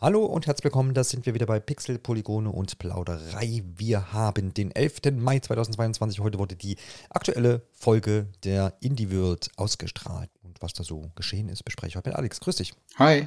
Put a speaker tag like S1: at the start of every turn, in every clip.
S1: Hallo und herzlich willkommen, da sind wir wieder bei Pixel, Polygone und Plauderei. Wir haben den 11. Mai 2022. Heute wurde die aktuelle Folge der Indie World ausgestrahlt. Und was da so geschehen ist, bespreche ich heute mit Alex. Grüß dich.
S2: Hi.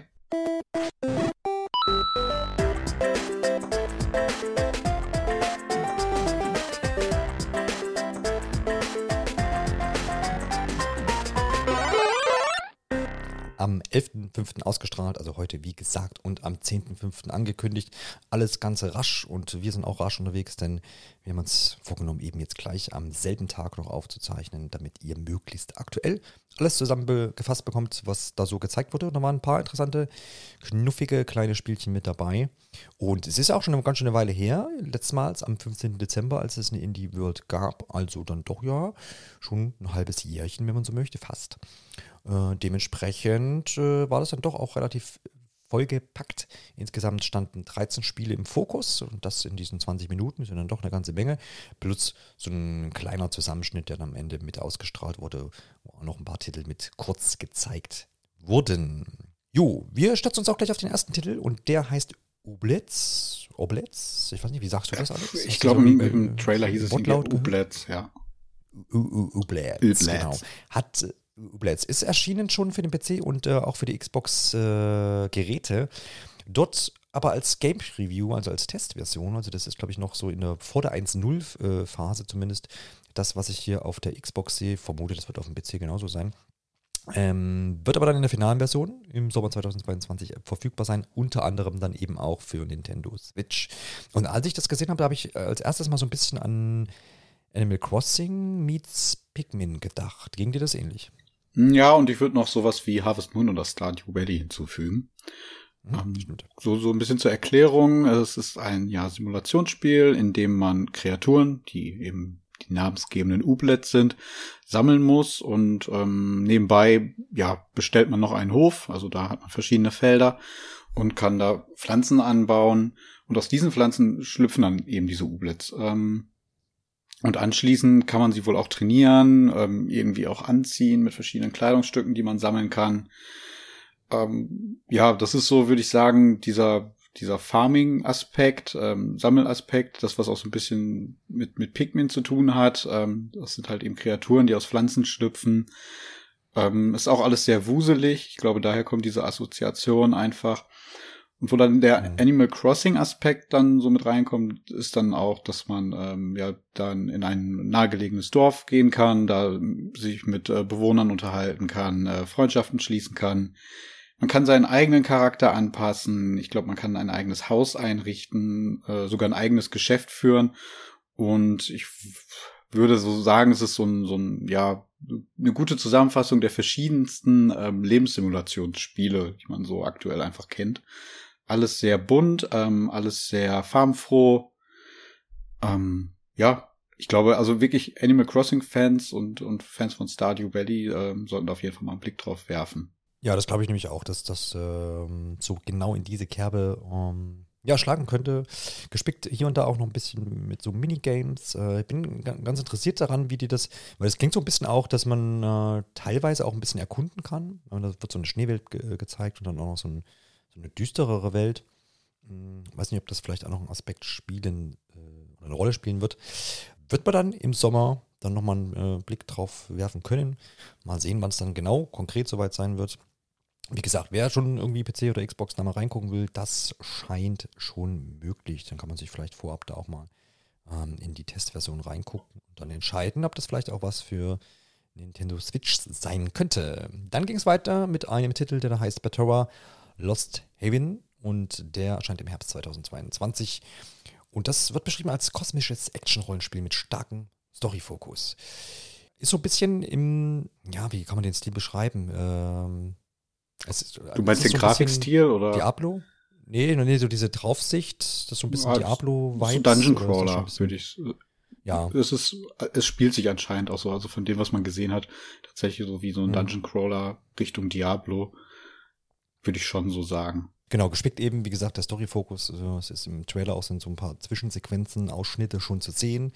S1: Am 11.05. ausgestrahlt, also heute wie gesagt, und am 10.05. angekündigt. Alles Ganze rasch und wir sind auch rasch unterwegs, denn wir haben uns vorgenommen, eben jetzt gleich am selben Tag noch aufzuzeichnen, damit ihr möglichst aktuell alles zusammengefasst bekommt, was da so gezeigt wurde. Und da waren ein paar interessante, knuffige kleine Spielchen mit dabei. Und es ist auch schon eine ganz schöne Weile her, letztmals am 15. Dezember, als es eine Indie World gab. Also dann doch ja schon ein halbes Jährchen, wenn man so möchte, fast. Äh, dementsprechend äh, war das dann doch auch relativ vollgepackt. Insgesamt standen 13 Spiele im Fokus und das in diesen 20 Minuten, ist dann doch eine ganze Menge. Plus so ein kleiner Zusammenschnitt, der dann am Ende mit ausgestrahlt wurde, wo auch noch ein paar Titel mit kurz gezeigt wurden. Jo, wir stürzen uns auch gleich auf den ersten Titel und der heißt Ublets. Oblets? Ich weiß nicht, wie sagst du das,
S2: Alex? Ich glaube, im, im, Trailer hieß es Ublets, ja.
S1: Ublets, genau. Hat Blades ist erschienen schon für den PC und äh, auch für die Xbox-Geräte. Äh, Dort aber als Game Review, also als Testversion, also das ist, glaube ich, noch so in der vor der 1.0-Phase zumindest, das, was ich hier auf der Xbox sehe, vermute, das wird auf dem PC genauso sein. Ähm, wird aber dann in der finalen Version im Sommer 2022 verfügbar sein, unter anderem dann eben auch für Nintendo Switch. Und als ich das gesehen habe, da habe ich äh, als erstes mal so ein bisschen an Animal Crossing meets Pikmin gedacht. Ging dir das ähnlich?
S2: Ja, und ich würde noch sowas wie Harvest Moon oder Stardew Valley hinzufügen.
S1: Hm, ähm,
S2: so, so ein bisschen zur Erklärung. Es ist ein ja, Simulationsspiel, in dem man Kreaturen, die eben die namensgebenden Ublets sind, sammeln muss und ähm, nebenbei ja bestellt man noch einen Hof, also da hat man verschiedene Felder und kann da Pflanzen anbauen und aus diesen Pflanzen schlüpfen dann eben diese Ublets. Ähm, und anschließend kann man sie wohl auch trainieren, ähm, irgendwie auch anziehen mit verschiedenen Kleidungsstücken, die man sammeln kann. Ähm, ja, das ist so, würde ich sagen, dieser, dieser Farming-Aspekt, ähm, Sammelaspekt, das, was auch so ein bisschen mit, mit Pikmin zu tun hat. Ähm, das sind halt eben Kreaturen, die aus Pflanzen schlüpfen. Ähm, ist auch alles sehr wuselig. Ich glaube, daher kommt diese Assoziation einfach. Und wo dann der mhm. Animal Crossing Aspekt dann so mit reinkommt, ist dann auch, dass man ähm, ja dann in ein nahegelegenes Dorf gehen kann, da sich mit äh, Bewohnern unterhalten kann, äh, Freundschaften schließen kann. Man kann seinen eigenen Charakter anpassen. Ich glaube, man kann ein eigenes Haus einrichten, äh, sogar ein eigenes Geschäft führen. Und ich würde so sagen, es ist so ein, so ein, ja, eine gute Zusammenfassung der verschiedensten ähm, Lebenssimulationsspiele, die man so aktuell einfach kennt alles sehr bunt, ähm, alles sehr farbenfroh. Ähm, ja, ich glaube, also wirklich Animal Crossing Fans und, und Fans von Stardew Valley ähm, sollten da auf jeden Fall mal einen Blick drauf werfen.
S1: Ja, das glaube ich nämlich auch, dass das ähm, so genau in diese Kerbe ähm, ja, schlagen könnte. Gespickt hier und da auch noch ein bisschen mit so Minigames. Äh, ich bin ganz interessiert daran, wie die das, weil es klingt so ein bisschen auch, dass man äh, teilweise auch ein bisschen erkunden kann. Da wird so eine Schneewelt ge gezeigt und dann auch noch so ein so eine düsterere Welt. Hm, weiß nicht, ob das vielleicht auch noch einen Aspekt spielen äh, oder eine Rolle spielen wird. Wird man dann im Sommer dann nochmal einen äh, Blick drauf werfen können. Mal sehen, wann es dann genau konkret soweit sein wird. Wie gesagt, wer schon irgendwie PC oder Xbox da mal reingucken will, das scheint schon möglich. Dann kann man sich vielleicht vorab da auch mal ähm, in die Testversion reingucken und dann entscheiden, ob das vielleicht auch was für Nintendo Switch sein könnte. Dann ging es weiter mit einem Titel, der da heißt Batora Lost Haven und der erscheint im Herbst 2022. Und das wird beschrieben als kosmisches Action-Rollenspiel mit starkem Story-Fokus. Ist so ein bisschen im, ja, wie kann man den Stil beschreiben? Ähm,
S2: ist, du meinst den so Grafikstil oder?
S1: Diablo? Nee, nee, so diese Draufsicht, das ist so ein bisschen ja, Diablo-Vibes. So
S2: Dungeon Crawler, würde ich. Ja. Es ist, es spielt sich anscheinend auch so, also von dem, was man gesehen hat, tatsächlich so wie so ein mhm. Dungeon Crawler Richtung Diablo. Würde ich schon so sagen.
S1: Genau, gespickt eben, wie gesagt, der Story-Fokus. Also es ist im Trailer auch sind so ein paar Zwischensequenzen, Ausschnitte schon zu sehen.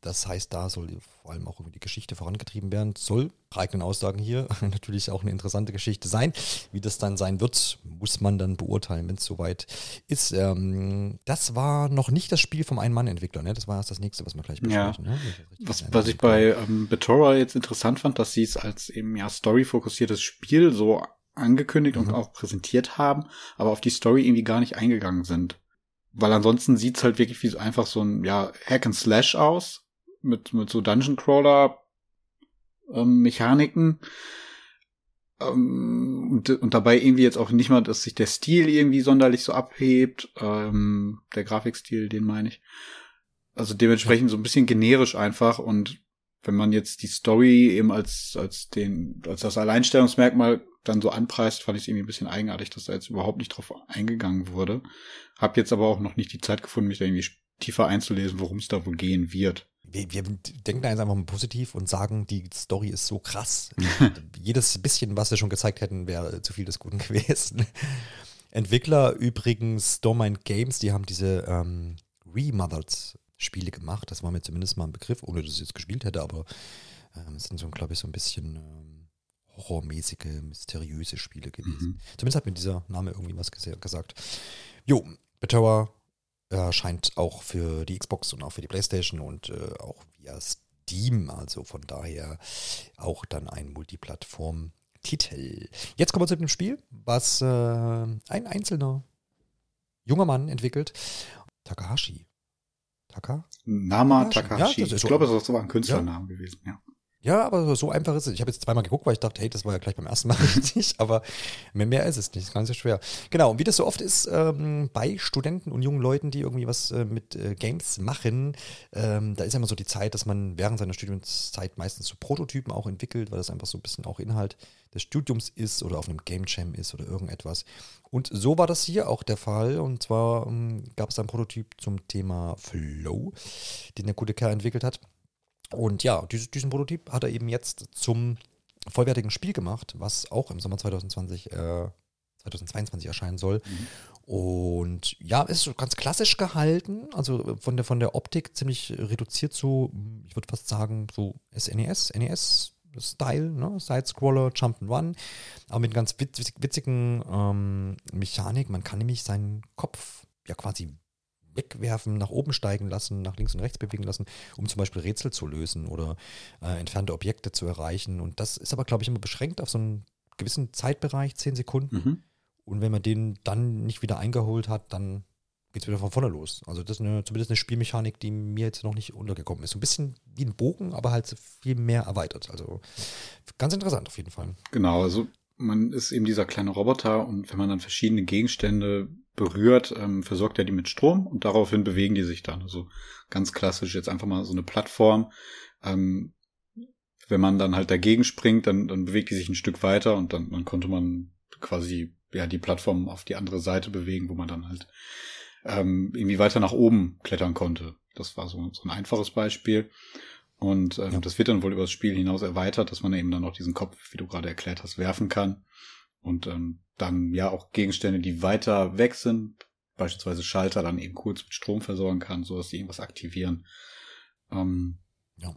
S1: Das heißt, da soll vor allem auch die Geschichte vorangetrieben werden. Soll, eigenen Aussagen hier, natürlich auch eine interessante Geschichte sein. Wie das dann sein wird, muss man dann beurteilen, wenn es soweit ist. Ähm, das war noch nicht das Spiel vom Ein-Mann-Entwickler, ne? Das war erst das nächste, was wir gleich
S2: besprechen. Ja. Ne? Was, was ich bei ähm, Betora jetzt interessant fand, dass sie es als eben ja story-fokussiertes Spiel so angekündigt mhm. und auch präsentiert haben, aber auf die Story irgendwie gar nicht eingegangen sind. Weil ansonsten sieht's halt wirklich wie so einfach so ein, ja, Hack and Slash aus. Mit, mit so Dungeon Crawler ähm, Mechaniken. Ähm, und, und dabei irgendwie jetzt auch nicht mal, dass sich der Stil irgendwie sonderlich so abhebt. Ähm, der Grafikstil, den meine ich. Also dementsprechend so ein bisschen generisch einfach und wenn man jetzt die Story eben als, als den, als das Alleinstellungsmerkmal dann so anpreist, fand ich es irgendwie ein bisschen eigenartig, dass da jetzt überhaupt nicht drauf eingegangen wurde. Hab jetzt aber auch noch nicht die Zeit gefunden, mich da irgendwie tiefer einzulesen, worum es da wohl gehen wird.
S1: Wir, wir denken da jetzt einfach mal positiv und sagen, die Story ist so krass. Jedes bisschen, was wir schon gezeigt hätten, wäre zu viel des Guten gewesen. Entwickler übrigens Stormind Games, die haben diese ähm, Remothered Spiele gemacht. Das war mir zumindest mal ein Begriff, ohne dass ich es jetzt gespielt hätte, aber ähm, es sind so, glaube ich, so ein bisschen ähm, horrormäßige, mysteriöse Spiele gewesen. Mhm. Zumindest hat mir dieser Name irgendwie was gesagt. Jo, Betower erscheint auch für die Xbox und auch für die Playstation und äh, auch via Steam, also von daher auch dann ein Multiplattform-Titel. Jetzt kommen wir zu dem Spiel, was äh, ein einzelner junger Mann entwickelt. Takahashi
S2: Taka? Nama Takahashi. Ja, ich glaube, das war ein Künstlernamen ja. gewesen, ja.
S1: Ja, aber so einfach ist es. Ich habe jetzt zweimal geguckt, weil ich dachte, hey, das war ja gleich beim ersten Mal richtig, aber mehr, mehr ist es nicht. Das ist ganz so schwer. Genau, und wie das so oft ist ähm, bei Studenten und jungen Leuten, die irgendwie was äh, mit äh, Games machen, ähm, da ist ja immer so die Zeit, dass man während seiner Studiumszeit meistens so Prototypen auch entwickelt, weil das einfach so ein bisschen auch Inhalt des Studiums ist oder auf einem Game Jam ist oder irgendetwas. Und so war das hier auch der Fall. Und zwar ähm, gab es einen Prototyp zum Thema Flow, den der gute Kerl entwickelt hat. Und ja, diesen, Prototyp hat er eben jetzt zum vollwertigen Spiel gemacht, was auch im Sommer 2020, äh, 2022 erscheinen soll. Mhm. Und ja, ist ganz klassisch gehalten, also von der, von der Optik ziemlich reduziert zu, ich würde fast sagen, so SNES, NES. Style, ne? Side-Scroller, Jump'n'Run, aber mit ganz witzigen ähm, Mechanik. Man kann nämlich seinen Kopf ja quasi wegwerfen, nach oben steigen lassen, nach links und rechts bewegen lassen, um zum Beispiel Rätsel zu lösen oder äh, entfernte Objekte zu erreichen. Und das ist aber, glaube ich, immer beschränkt auf so einen gewissen Zeitbereich, zehn Sekunden. Mhm. Und wenn man den dann nicht wieder eingeholt hat, dann geht es wieder von vorne los. Also das ist eine, zumindest eine Spielmechanik, die mir jetzt noch nicht untergekommen ist. So ein bisschen wie ein Bogen, aber halt viel mehr erweitert. Also ganz interessant auf jeden Fall.
S2: Genau, also man ist eben dieser kleine Roboter und wenn man dann verschiedene Gegenstände berührt, ähm, versorgt er die mit Strom und daraufhin bewegen die sich dann. Also ganz klassisch jetzt einfach mal so eine Plattform. Ähm, wenn man dann halt dagegen springt, dann, dann bewegt die sich ein Stück weiter und dann, dann konnte man quasi ja die Plattform auf die andere Seite bewegen, wo man dann halt ähm, irgendwie weiter nach oben klettern konnte. Das war so, so ein einfaches Beispiel. Und ähm, ja. das wird dann wohl über das Spiel hinaus erweitert, dass man eben dann auch diesen Kopf, wie du gerade erklärt hast, werfen kann. Und ähm, dann ja auch Gegenstände, die weiter weg sind, beispielsweise Schalter, dann eben kurz mit Strom versorgen kann, so dass sie irgendwas aktivieren. Ähm, ja.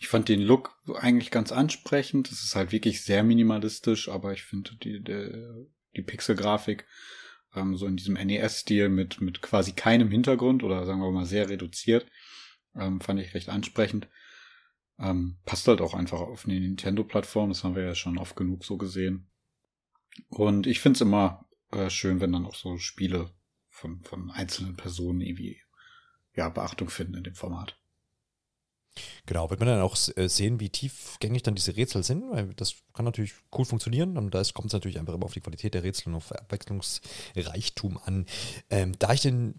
S2: Ich fand den Look eigentlich ganz ansprechend. Es ist halt wirklich sehr minimalistisch, aber ich finde die, die, die Pixelgrafik ähm, so in diesem NES-Stil mit, mit quasi keinem Hintergrund oder sagen wir mal sehr reduziert, ähm, fand ich recht ansprechend. Ähm, passt halt auch einfach auf eine Nintendo-Plattform, das haben wir ja schon oft genug so gesehen. Und ich finde es immer äh, schön, wenn dann auch so Spiele von, von einzelnen Personen irgendwie ja, Beachtung finden in dem Format.
S1: Genau, wird man dann auch äh, sehen, wie tiefgängig dann diese Rätsel sind, weil das kann natürlich cool funktionieren und da kommt es natürlich einfach immer auf die Qualität der Rätsel und auf Abwechslungsreichtum an. Ähm, da ich den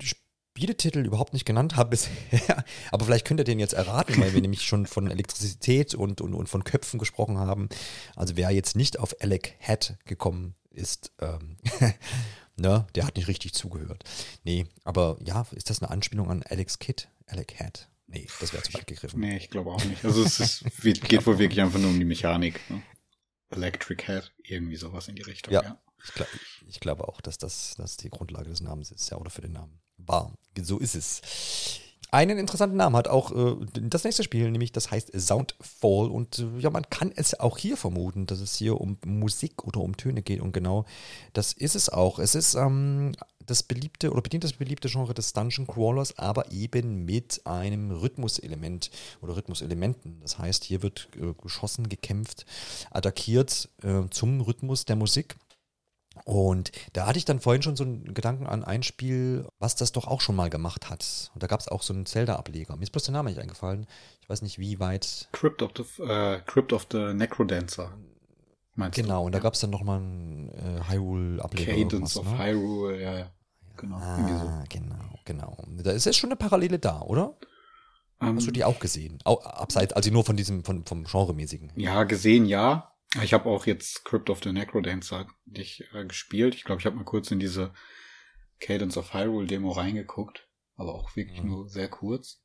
S1: Spieletitel überhaupt nicht genannt habe bisher, aber vielleicht könnt ihr den jetzt erraten, weil wir nämlich schon von Elektrizität und, und, und von Köpfen gesprochen haben. Also wer jetzt nicht auf Alec Hat gekommen ist, ähm, ne, der hat nicht richtig zugehört. Nee, aber ja, ist das eine Anspielung an Alex Kidd? Alec Hat? Nee, das wäre zu weit gegriffen.
S2: Nee, ich glaube auch nicht. Also es ist, geht wohl wirklich einfach nur um die Mechanik. Ne? Electric Hat, irgendwie sowas in die Richtung,
S1: ja. ja. Ich, glaub, ich glaube auch, dass das, das die Grundlage des Namens ist, ja, oder für den Namen. War. So ist es. Einen interessanten Namen hat auch äh, das nächste Spiel, nämlich das heißt Soundfall. Und äh, ja, man kann es auch hier vermuten, dass es hier um Musik oder um Töne geht. Und genau das ist es auch. Es ist ähm, das beliebte oder bedient das beliebte Genre des Dungeon Crawlers, aber eben mit einem Rhythmuselement oder Rhythmuselementen. Das heißt, hier wird äh, geschossen, gekämpft, attackiert äh, zum Rhythmus der Musik. Und da hatte ich dann vorhin schon so einen Gedanken an ein Spiel, was das doch auch schon mal gemacht hat. Und da gab es auch so einen Zelda-Ableger. Mir ist bloß der Name nicht eingefallen. Ich weiß nicht, wie weit.
S2: Crypt of the, äh, Crypt of the Necrodancer.
S1: Meinst genau, du? und da gab es dann nochmal einen äh, Hyrule-Ableger.
S2: Cadence of ne? Hyrule, ja, ja.
S1: Genau. Ah, so. genau, genau. Da ist jetzt schon eine Parallele da, oder? Um, Hast du die auch gesehen? Auch, abseits, also nur von diesem, von, vom Genremäßigen.
S2: Ja, gesehen, ja. Ich habe auch jetzt Crypt of the Necrodancer nicht äh, gespielt. Ich glaube, ich habe mal kurz in diese Cadence of Hyrule Demo reingeguckt, aber auch wirklich mhm. nur sehr kurz.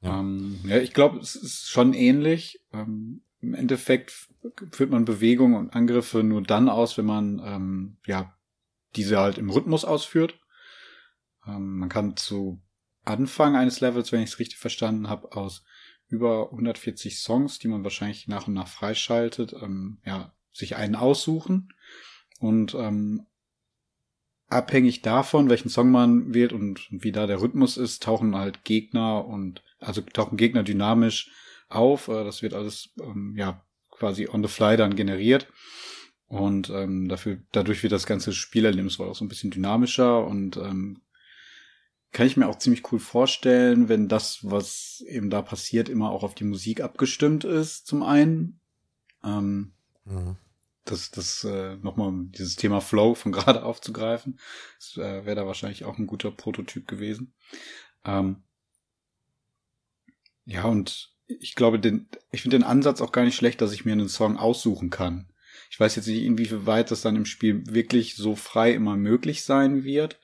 S2: Ja, ähm, ja ich glaube, es ist schon ähnlich. Ähm, Im Endeffekt führt man Bewegungen und Angriffe nur dann aus, wenn man ähm, ja diese halt im Rhythmus ausführt. Ähm, man kann zu Anfang eines Levels, wenn ich es richtig verstanden habe, aus über 140 Songs, die man wahrscheinlich nach und nach freischaltet, ähm, ja, sich einen aussuchen und ähm, abhängig davon, welchen Song man wählt und, wie da der Rhythmus ist, tauchen halt Gegner und also tauchen Gegner dynamisch auf. Äh, das wird alles ähm, ja quasi on the fly dann generiert. Und ähm, dafür, dadurch wird das ganze Spielerlebnis auch so ein bisschen dynamischer und ähm, kann ich mir auch ziemlich cool vorstellen, wenn das, was eben da passiert, immer auch auf die Musik abgestimmt ist, zum einen. Ähm, mhm. Das, das äh, nochmal dieses Thema Flow von gerade aufzugreifen. Das äh, wäre da wahrscheinlich auch ein guter Prototyp gewesen. Ähm, ja, und ich glaube, den, ich finde den Ansatz auch gar nicht schlecht, dass ich mir einen Song aussuchen kann. Ich weiß jetzt nicht, inwieweit das dann im Spiel wirklich so frei immer möglich sein wird.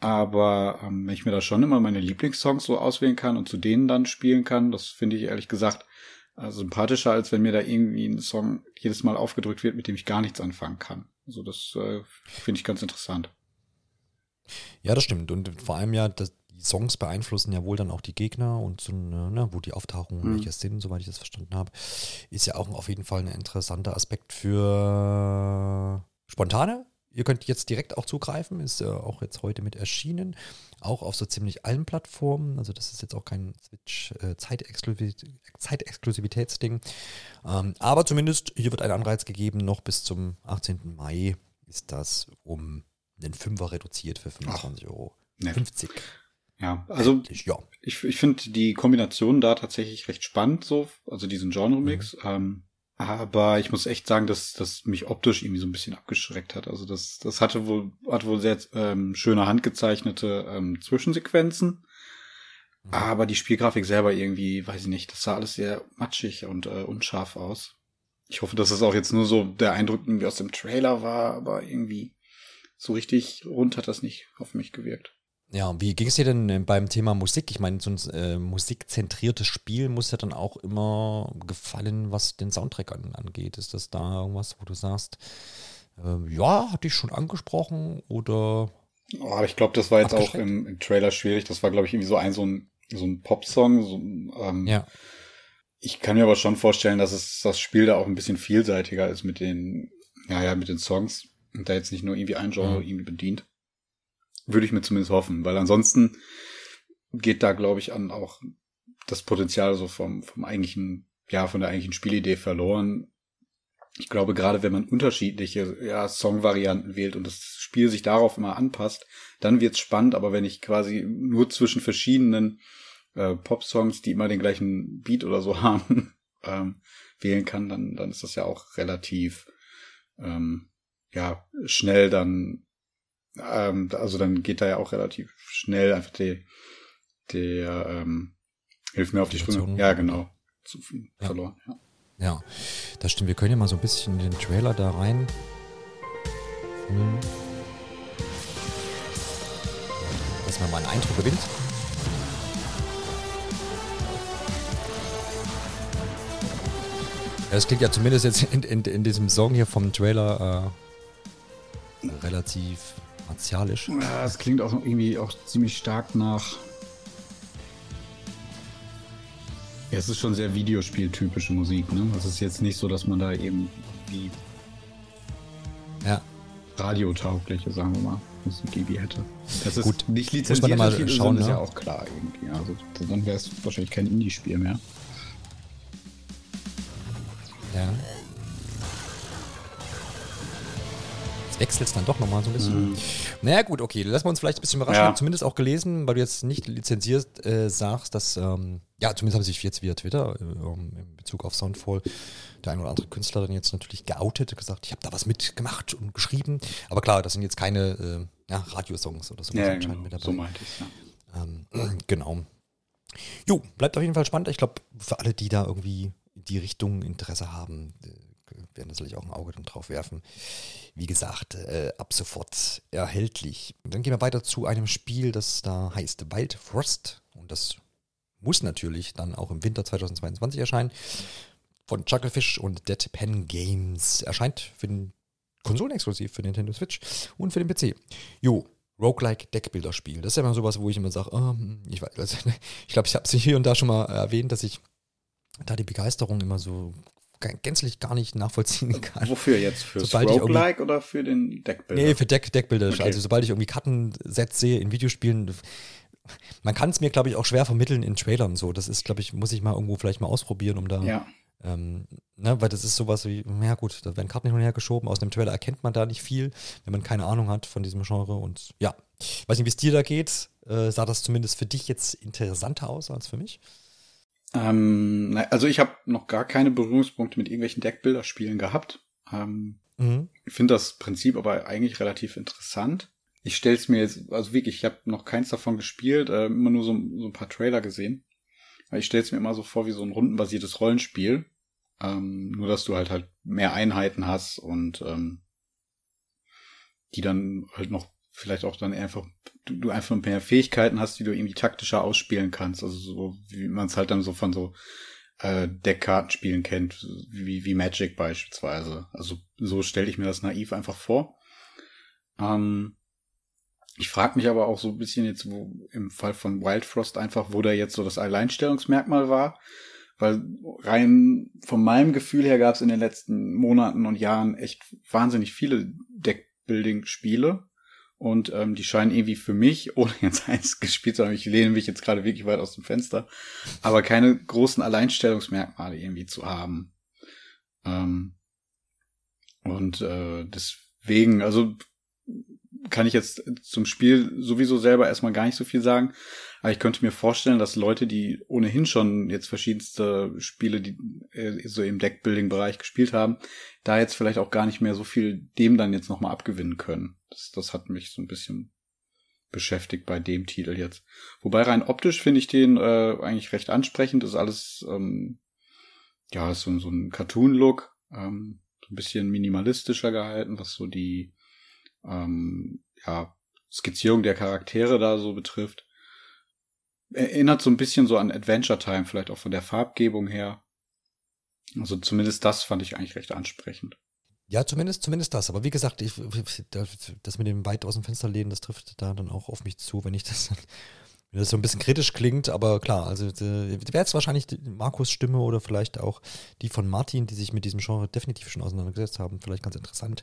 S2: Aber ähm, wenn ich mir da schon immer meine Lieblingssongs so auswählen kann und zu denen dann spielen kann, das finde ich ehrlich gesagt äh, sympathischer, als wenn mir da irgendwie ein Song jedes Mal aufgedrückt wird, mit dem ich gar nichts anfangen kann. Also das äh, finde ich ganz interessant.
S1: Ja, das stimmt. Und vor allem ja, das, die Songs beeinflussen ja wohl dann auch die Gegner und so, ne, wo die auftauchen, mhm. welche sind, soweit ich das verstanden habe, ist ja auch auf jeden Fall ein interessanter Aspekt für spontane Ihr könnt jetzt direkt auch zugreifen, ist äh, auch jetzt heute mit erschienen. Auch auf so ziemlich allen Plattformen. Also das ist jetzt auch kein Switch-Zeitexklusivitätsding. Äh, ähm, aber zumindest hier wird ein Anreiz gegeben, noch bis zum 18. Mai ist das um einen Fünfer reduziert für 25 Ach, Euro.
S2: Nett. 50. Ja, also Endlich, ja. ich, ich finde die Kombination da tatsächlich recht spannend, so, also diesen Genre-Mix. Mhm. Ähm, aber ich muss echt sagen, dass das mich optisch irgendwie so ein bisschen abgeschreckt hat. Also das, das hatte wohl, hat wohl sehr ähm, schöne handgezeichnete ähm, Zwischensequenzen. Mhm. Aber die Spielgrafik selber irgendwie, weiß ich nicht, das sah alles sehr matschig und äh, unscharf aus. Ich hoffe, dass es auch jetzt nur so der Eindruck irgendwie aus dem Trailer war, aber irgendwie so richtig rund hat das nicht auf mich gewirkt.
S1: Ja, wie ging es dir denn äh, beim Thema Musik? Ich meine, so ein äh, musikzentriertes Spiel muss ja dann auch immer gefallen, was den Soundtrack an, angeht. Ist das da irgendwas, wo du sagst, äh, ja, hat dich schon angesprochen oder?
S2: Oh, ich glaube, das war jetzt auch im, im, Trailer schwierig. Das war, glaube ich, irgendwie so ein, so ein, so ein Popsong. So, ähm, ja. Ich kann mir aber schon vorstellen, dass es das Spiel da auch ein bisschen vielseitiger ist mit den, ja, ja, mit den Songs und da jetzt nicht nur irgendwie ein Genre mhm. irgendwie bedient. Würde ich mir zumindest hoffen, weil ansonsten geht da, glaube ich, an auch das Potenzial so vom, vom eigentlichen, ja, von der eigentlichen Spielidee verloren. Ich glaube, gerade wenn man unterschiedliche ja, Songvarianten wählt und das Spiel sich darauf immer anpasst, dann wird's spannend, aber wenn ich quasi nur zwischen verschiedenen äh, Pop-Songs, die immer den gleichen Beat oder so haben, ähm, wählen kann, dann, dann ist das ja auch relativ ähm, ja, schnell dann ähm, also dann geht da ja auch relativ schnell einfach die, der, ähm, hilf mir auf die Sprünge. Ja, genau. Zu,
S1: ja. verloren. Ja. ja, das stimmt. Wir können ja mal so ein bisschen den Trailer da rein. Hm. Dass man mal einen Eindruck gewinnt. Ja, das klingt ja zumindest jetzt in, in, in diesem Song hier vom Trailer äh, relativ martialisch.
S2: Ja, es klingt auch irgendwie auch ziemlich stark nach. Ja, es ist schon sehr Videospieltypische Musik, ne? Es ist jetzt nicht so, dass man da eben wie
S1: ja.
S2: radiotaugliche, sagen wir mal, Musik irgendwie hätte.
S1: Das ist Gut.
S2: nicht
S1: lizenziert, Muss man mal schauen,
S2: ist ja ne? auch klar irgendwie. Also dann wäre es wahrscheinlich kein Indie-Spiel mehr.
S1: Ja. Wechselt es dann doch nochmal so ein bisschen. Mhm. Naja, gut, okay, lassen wir uns vielleicht ein bisschen überraschen. Ja. Ich habe zumindest auch gelesen, weil du jetzt nicht lizenziert äh, sagst, dass, ähm, ja, zumindest haben sich jetzt via Twitter äh, in Bezug auf Soundfall der ein oder andere Künstler dann jetzt natürlich geoutet, gesagt, ich habe da was mitgemacht und geschrieben. Aber klar, das sind jetzt keine äh, ja, Radiosongs oder so.
S2: Ja, genau, mit dabei. so meinte ich
S1: ja. Ähm, genau. Jo, bleibt auf jeden Fall spannend. Ich glaube, für alle, die da irgendwie die Richtung Interesse haben, äh, werden natürlich auch ein Auge drauf werfen. Wie gesagt, äh, ab sofort erhältlich. Dann gehen wir weiter zu einem Spiel, das da heißt Wild Frost. Und das muss natürlich dann auch im Winter 2022 erscheinen. Von Chucklefish und Deadpan Games. Erscheint für den Konsolen exklusiv für Nintendo Switch und für den PC. Jo, Roguelike Deckbilderspiel. Das ist ja immer sowas, wo ich immer sage, oh, ich weiß, ich glaube, ich habe es hier und da schon mal erwähnt, dass ich da die Begeisterung immer so gänzlich gar nicht nachvollziehen kann.
S2: Wofür jetzt? Für Roguelike oder für den Deckbilder?
S1: Nee, für Deck, Deckbilder. Okay. Also sobald ich irgendwie Kartensets sehe in Videospielen, man kann es mir, glaube ich, auch schwer vermitteln in Trailern so. Das ist, glaube ich, muss ich mal irgendwo vielleicht mal ausprobieren, um da.
S2: Ja.
S1: Ähm, ne, weil das ist sowas wie, ja gut, da werden Karten hin und her geschoben. Aus einem Trailer erkennt man da nicht viel, wenn man keine Ahnung hat von diesem Genre. Und ja, weiß nicht, wie es dir da geht. Äh, sah das zumindest für dich jetzt interessanter aus als für mich?
S2: Ähm, also ich habe noch gar keine Berührungspunkte mit irgendwelchen Deckbilderspielen gehabt. Ähm, mhm. Ich finde das Prinzip aber eigentlich relativ interessant. Ich stelle es mir jetzt, also wirklich, ich habe noch keins davon gespielt, äh, immer nur so, so, ein paar Trailer gesehen. Ich stelle es mir immer so vor wie so ein rundenbasiertes Rollenspiel. Ähm, nur dass du halt halt mehr Einheiten hast und ähm, die dann halt noch vielleicht auch dann einfach, du, du einfach mehr Fähigkeiten hast, die du irgendwie taktischer ausspielen kannst. Also so, wie man es halt dann so von so äh, Deckkartenspielen kennt, wie, wie Magic beispielsweise. Also so stelle ich mir das naiv einfach vor. Ähm, ich frage mich aber auch so ein bisschen jetzt, wo im Fall von Wild Frost einfach, wo da jetzt so das Alleinstellungsmerkmal war. Weil rein von meinem Gefühl her gab es in den letzten Monaten und Jahren echt wahnsinnig viele Deckbuilding-Spiele. Und ähm, die scheinen irgendwie für mich, ohne jetzt eins gespielt zu haben, ich lehne mich jetzt gerade wirklich weit aus dem Fenster, aber keine großen Alleinstellungsmerkmale irgendwie zu haben. Ähm, und äh, deswegen, also kann ich jetzt zum Spiel sowieso selber erstmal gar nicht so viel sagen. Aber ich könnte mir vorstellen, dass Leute, die ohnehin schon jetzt verschiedenste Spiele, die äh, so im Deckbuilding-Bereich gespielt haben, da jetzt vielleicht auch gar nicht mehr so viel dem dann jetzt nochmal abgewinnen können. Das, das hat mich so ein bisschen beschäftigt bei dem Titel jetzt. Wobei rein optisch finde ich den äh, eigentlich recht ansprechend. Ist alles, ähm, ja, ist so, so ein Cartoon-Look, ähm, so ein bisschen minimalistischer gehalten, was so die ähm, ja, Skizzierung der Charaktere da so betrifft. Erinnert so ein bisschen so an Adventure Time, vielleicht auch von der Farbgebung her. Also zumindest das fand ich eigentlich recht ansprechend.
S1: Ja, zumindest, zumindest das. Aber wie gesagt, ich, das mit dem weit aus dem Fenster lehnen, das trifft da dann auch auf mich zu, wenn ich das, wenn das so ein bisschen kritisch klingt. Aber klar, also wäre jetzt wahrscheinlich Markus Stimme oder vielleicht auch die von Martin, die sich mit diesem Genre definitiv schon auseinandergesetzt haben, vielleicht ganz interessant.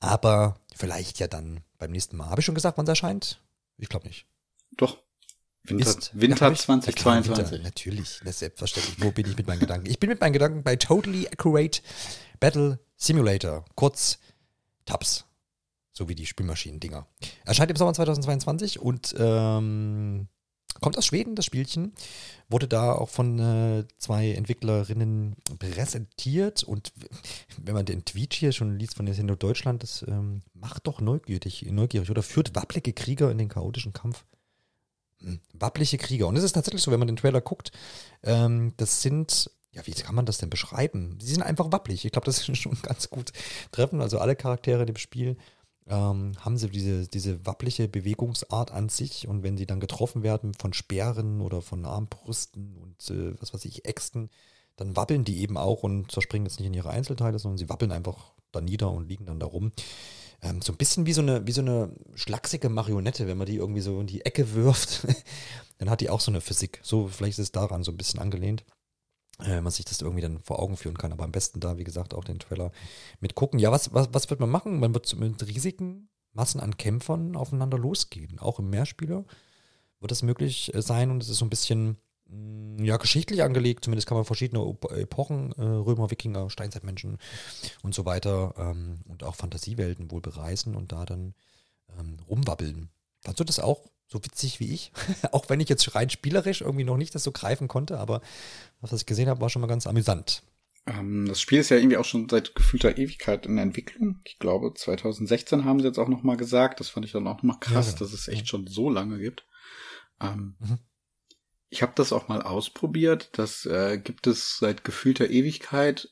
S1: Aber vielleicht ja dann beim nächsten Mal. Habe ich schon gesagt, wann es erscheint? Ich glaube nicht.
S2: Doch. Winter, ist, Winter 2022. Winter,
S1: natürlich, das ist selbstverständlich. Wo bin ich mit meinen Gedanken? Ich bin mit meinen Gedanken bei Totally Accurate Battle Simulator, kurz TAPS, so wie die Spielmaschinen-Dinger. Erscheint im Sommer 2022 und ähm, Kommt aus Schweden, das Spielchen. Wurde da auch von äh, zwei Entwicklerinnen präsentiert. Und wenn man den Tweet hier schon liest von Nintendo Deutschland, das ähm, macht doch neugierig, neugierig oder führt wapplige Krieger in den chaotischen Kampf. Hm, wappliche Krieger. Und es ist tatsächlich so, wenn man den Trailer guckt, ähm, das sind ja, wie kann man das denn beschreiben? Sie sind einfach wappelig. Ich glaube, das ist schon ganz gut treffen. Also alle Charaktere dem Spiel ähm, haben sie diese, diese wappliche Bewegungsart an sich und wenn sie dann getroffen werden von Speeren oder von Armbrüsten und äh, was weiß ich, Äxten, dann wabbeln die eben auch und zerspringen jetzt nicht in ihre Einzelteile, sondern sie wabbeln einfach da nieder und liegen dann da rum. ähm, so ein bisschen wie so eine, wie so eine schlachsige Marionette, wenn man die irgendwie so in die Ecke wirft, dann hat die auch so eine Physik. So, vielleicht ist es daran so ein bisschen angelehnt. Äh, man sich das irgendwie dann vor Augen führen kann, aber am besten da, wie gesagt, auch den Trailer mitgucken. Ja, was, was, was wird man machen? Man wird mit riesigen Massen an Kämpfern aufeinander losgehen. Auch im Mehrspieler wird das möglich äh, sein und es ist so ein bisschen mm, ja, geschichtlich angelegt, zumindest kann man verschiedene Epochen, äh, Römer, Wikinger, Steinzeitmenschen und so weiter ähm, und auch Fantasiewelten wohl bereisen und da dann ähm, rumwabbeln. Fandst du das auch so witzig wie ich? auch wenn ich jetzt rein spielerisch irgendwie noch nicht das so greifen konnte, aber was ich gesehen habe, war schon mal ganz amüsant.
S2: Ähm, das Spiel ist ja irgendwie auch schon seit gefühlter Ewigkeit in der Entwicklung. Ich glaube, 2016 haben sie jetzt auch noch mal gesagt. Das fand ich dann auch noch mal krass, ja, ja. dass es echt schon so lange gibt. Ähm, mhm. Ich habe das auch mal ausprobiert. Das äh, gibt es seit gefühlter Ewigkeit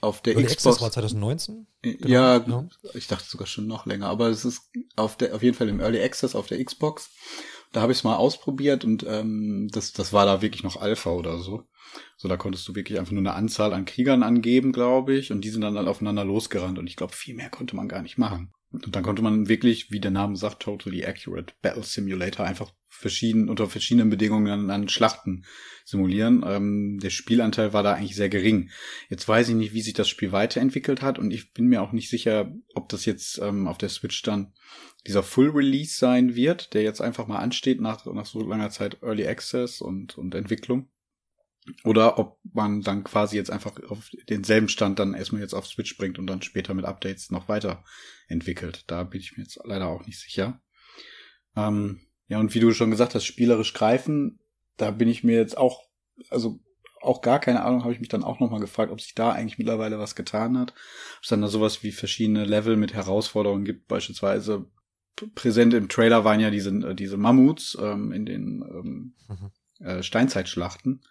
S2: auf der
S1: Early Xbox. war 2019?
S2: Genau, ja, genau. ich dachte sogar schon noch länger, aber es ist auf der auf jeden Fall im Early Access auf der Xbox. Da habe ich es mal ausprobiert und ähm, das das war da wirklich noch Alpha oder so. So da konntest du wirklich einfach nur eine Anzahl an Kriegern angeben, glaube ich, und die sind dann aufeinander losgerannt und ich glaube viel mehr konnte man gar nicht machen. Und dann konnte man wirklich, wie der Name sagt, totally accurate Battle Simulator einfach verschieden, unter verschiedenen Bedingungen an Schlachten simulieren. Ähm, der Spielanteil war da eigentlich sehr gering. Jetzt weiß ich nicht, wie sich das Spiel weiterentwickelt hat und ich bin mir auch nicht sicher, ob das jetzt ähm, auf der Switch dann dieser Full Release sein wird, der jetzt einfach mal ansteht nach, nach so langer Zeit Early Access und, und Entwicklung. Oder ob man dann quasi jetzt einfach auf denselben Stand dann erstmal jetzt auf Switch bringt und dann später mit Updates noch weiter entwickelt. Da bin ich mir jetzt leider auch nicht sicher. Ähm, ja, und wie du schon gesagt hast, spielerisch greifen, da bin ich mir jetzt auch, also auch gar keine Ahnung, habe ich mich dann auch nochmal gefragt, ob sich da eigentlich mittlerweile was getan hat. Ob es dann da sowas wie verschiedene Level mit Herausforderungen gibt, beispielsweise präsent im Trailer waren ja diese, äh, diese Mammuts ähm, in den ähm, mhm. äh, Steinzeitschlachten.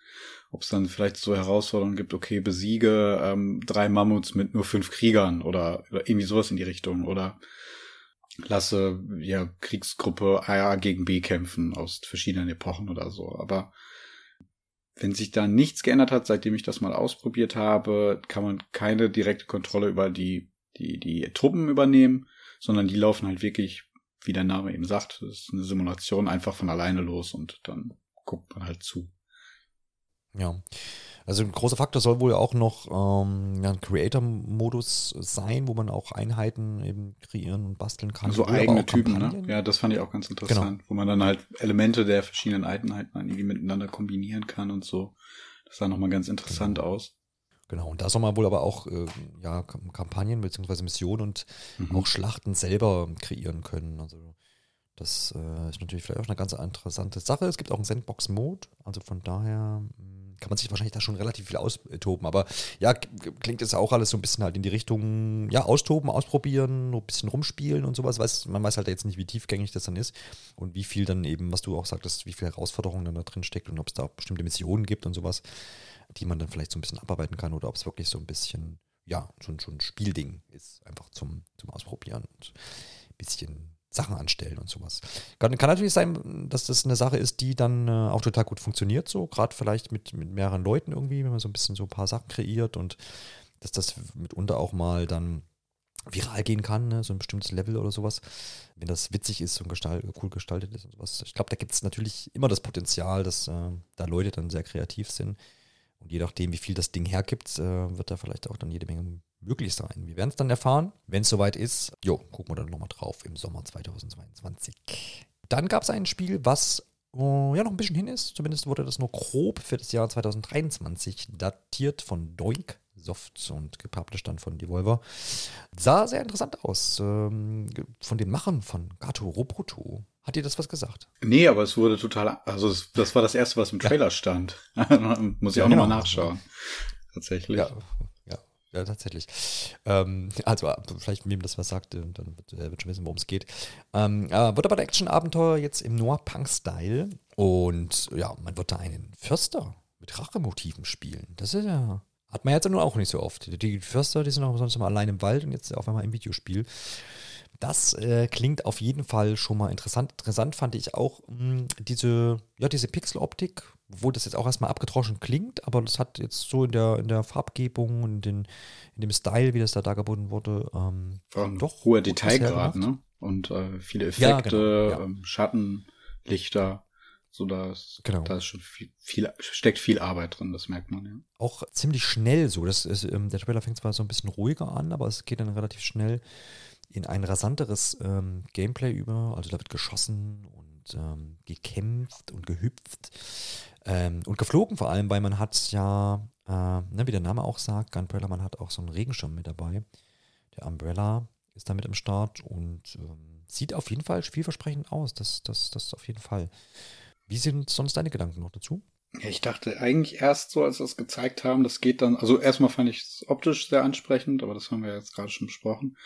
S2: Ob es dann vielleicht so Herausforderungen gibt, okay, besiege ähm, drei Mammuts mit nur fünf Kriegern oder, oder irgendwie sowas in die Richtung oder lasse ja Kriegsgruppe A gegen B kämpfen aus verschiedenen Epochen oder so. Aber wenn sich da nichts geändert hat, seitdem ich das mal ausprobiert habe, kann man keine direkte Kontrolle über die, die, die Truppen übernehmen, sondern die laufen halt wirklich, wie der Name eben sagt, ist eine Simulation einfach von alleine los und dann guckt man halt zu.
S1: Ja. Also ein großer Faktor soll wohl auch noch ähm, ja, ein Creator-Modus sein, wo man auch Einheiten eben kreieren und basteln kann.
S2: So eigene Typen, ne? Ja, das fand ich auch ganz interessant, genau. wo man dann halt Elemente der verschiedenen Einheiten irgendwie miteinander kombinieren kann und so. Das sah nochmal ganz interessant genau. aus.
S1: Genau, und da soll man wohl aber auch äh, ja, Kampagnen bzw. Missionen und mhm. auch Schlachten selber kreieren können. Also das äh, ist natürlich vielleicht auch eine ganz interessante Sache. Es gibt auch einen Sandbox-Mode, also von daher hm, kann man sich wahrscheinlich da schon relativ viel austoben. Aber ja, klingt jetzt auch alles so ein bisschen halt in die Richtung, ja, austoben, ausprobieren, ein bisschen rumspielen und sowas. Weiß, man weiß halt jetzt nicht, wie tiefgängig das dann ist und wie viel dann eben, was du auch sagtest, wie viele Herausforderungen dann da drin steckt und ob es da bestimmte Missionen gibt und sowas, die man dann vielleicht so ein bisschen abarbeiten kann oder ob es wirklich so ein bisschen, ja, schon, schon ein Spielding ist, einfach zum, zum Ausprobieren und ein bisschen Sachen anstellen und sowas. Kann, kann, natürlich sein, dass das eine Sache ist, die dann äh, auch total gut funktioniert, so gerade vielleicht mit, mit mehreren Leuten irgendwie, wenn man so ein bisschen so ein paar Sachen kreiert und dass das mitunter auch mal dann viral gehen kann, ne? so ein bestimmtes Level oder sowas, wenn das witzig ist und gestalt, cool gestaltet ist und sowas. Ich glaube, da gibt es natürlich immer das Potenzial, dass äh, da Leute dann sehr kreativ sind. Und je nachdem, wie viel das Ding hergibt, äh, wird da vielleicht auch dann jede Menge möglich sein. Wir werden es dann erfahren, wenn es soweit ist. Jo, gucken wir dann nochmal drauf im Sommer 2022. Dann gab es ein Spiel, was oh, ja noch ein bisschen hin ist. Zumindest wurde das nur grob für das Jahr 2023 datiert von Doink Soft und gepublished dann von Devolver. Sah sehr interessant aus. Ähm, von den Machern von Gato Roboto. Hat dir das was gesagt?
S2: Nee, aber es wurde total, also das war das erste, was im Trailer ja. stand. Muss ich auch ja, nochmal genau. nachschauen. Tatsächlich.
S1: Ja, ja, tatsächlich. Ähm, also, vielleicht, wem das was sagt, dann wird, er wird schon wissen, worum es geht. Ähm, äh, wird aber ein Action-Abenteuer jetzt im Noir-Punk-Style. Und ja, man wird da einen Förster mit Rachemotiven spielen. Das ist ja. Hat man jetzt nur auch nicht so oft. Die Förster, die sind auch sonst immer allein im Wald und jetzt auf einmal im Videospiel. Das äh, klingt auf jeden Fall schon mal interessant. Interessant fand ich auch mh, hm, diese, ja, diese Pixeloptik, wo das jetzt auch erstmal abgetroschen klingt, aber das hat jetzt so in der, in der Farbgebung und in, in dem Style, wie das da dargeboten wurde, ähm,
S2: doch hoher Detailgrad, ne? Und äh, viele Effekte, ja, genau, ja. ähm, Schatten, Lichter. So, da ist, genau. da ist schon viel, viel, steckt viel Arbeit drin, das merkt man, ja.
S1: Auch ziemlich schnell so. Das ist, ähm, der Trailer fängt zwar so ein bisschen ruhiger an, aber es geht dann relativ schnell in ein rasanteres ähm, Gameplay über. Also da wird geschossen und ähm, gekämpft und gehüpft ähm, und geflogen vor allem, weil man hat ja, äh, ne, wie der Name auch sagt, Gunbrella, man hat auch so einen Regenschirm mit dabei. Der Umbrella ist da mit im Start und ähm, sieht auf jeden Fall vielversprechend aus. Das, das, das auf jeden Fall. Wie sind sonst deine Gedanken noch dazu?
S2: Ich dachte eigentlich erst so, als wir es gezeigt haben, das geht dann, also erstmal fand ich es optisch sehr ansprechend, aber das haben wir jetzt gerade schon besprochen.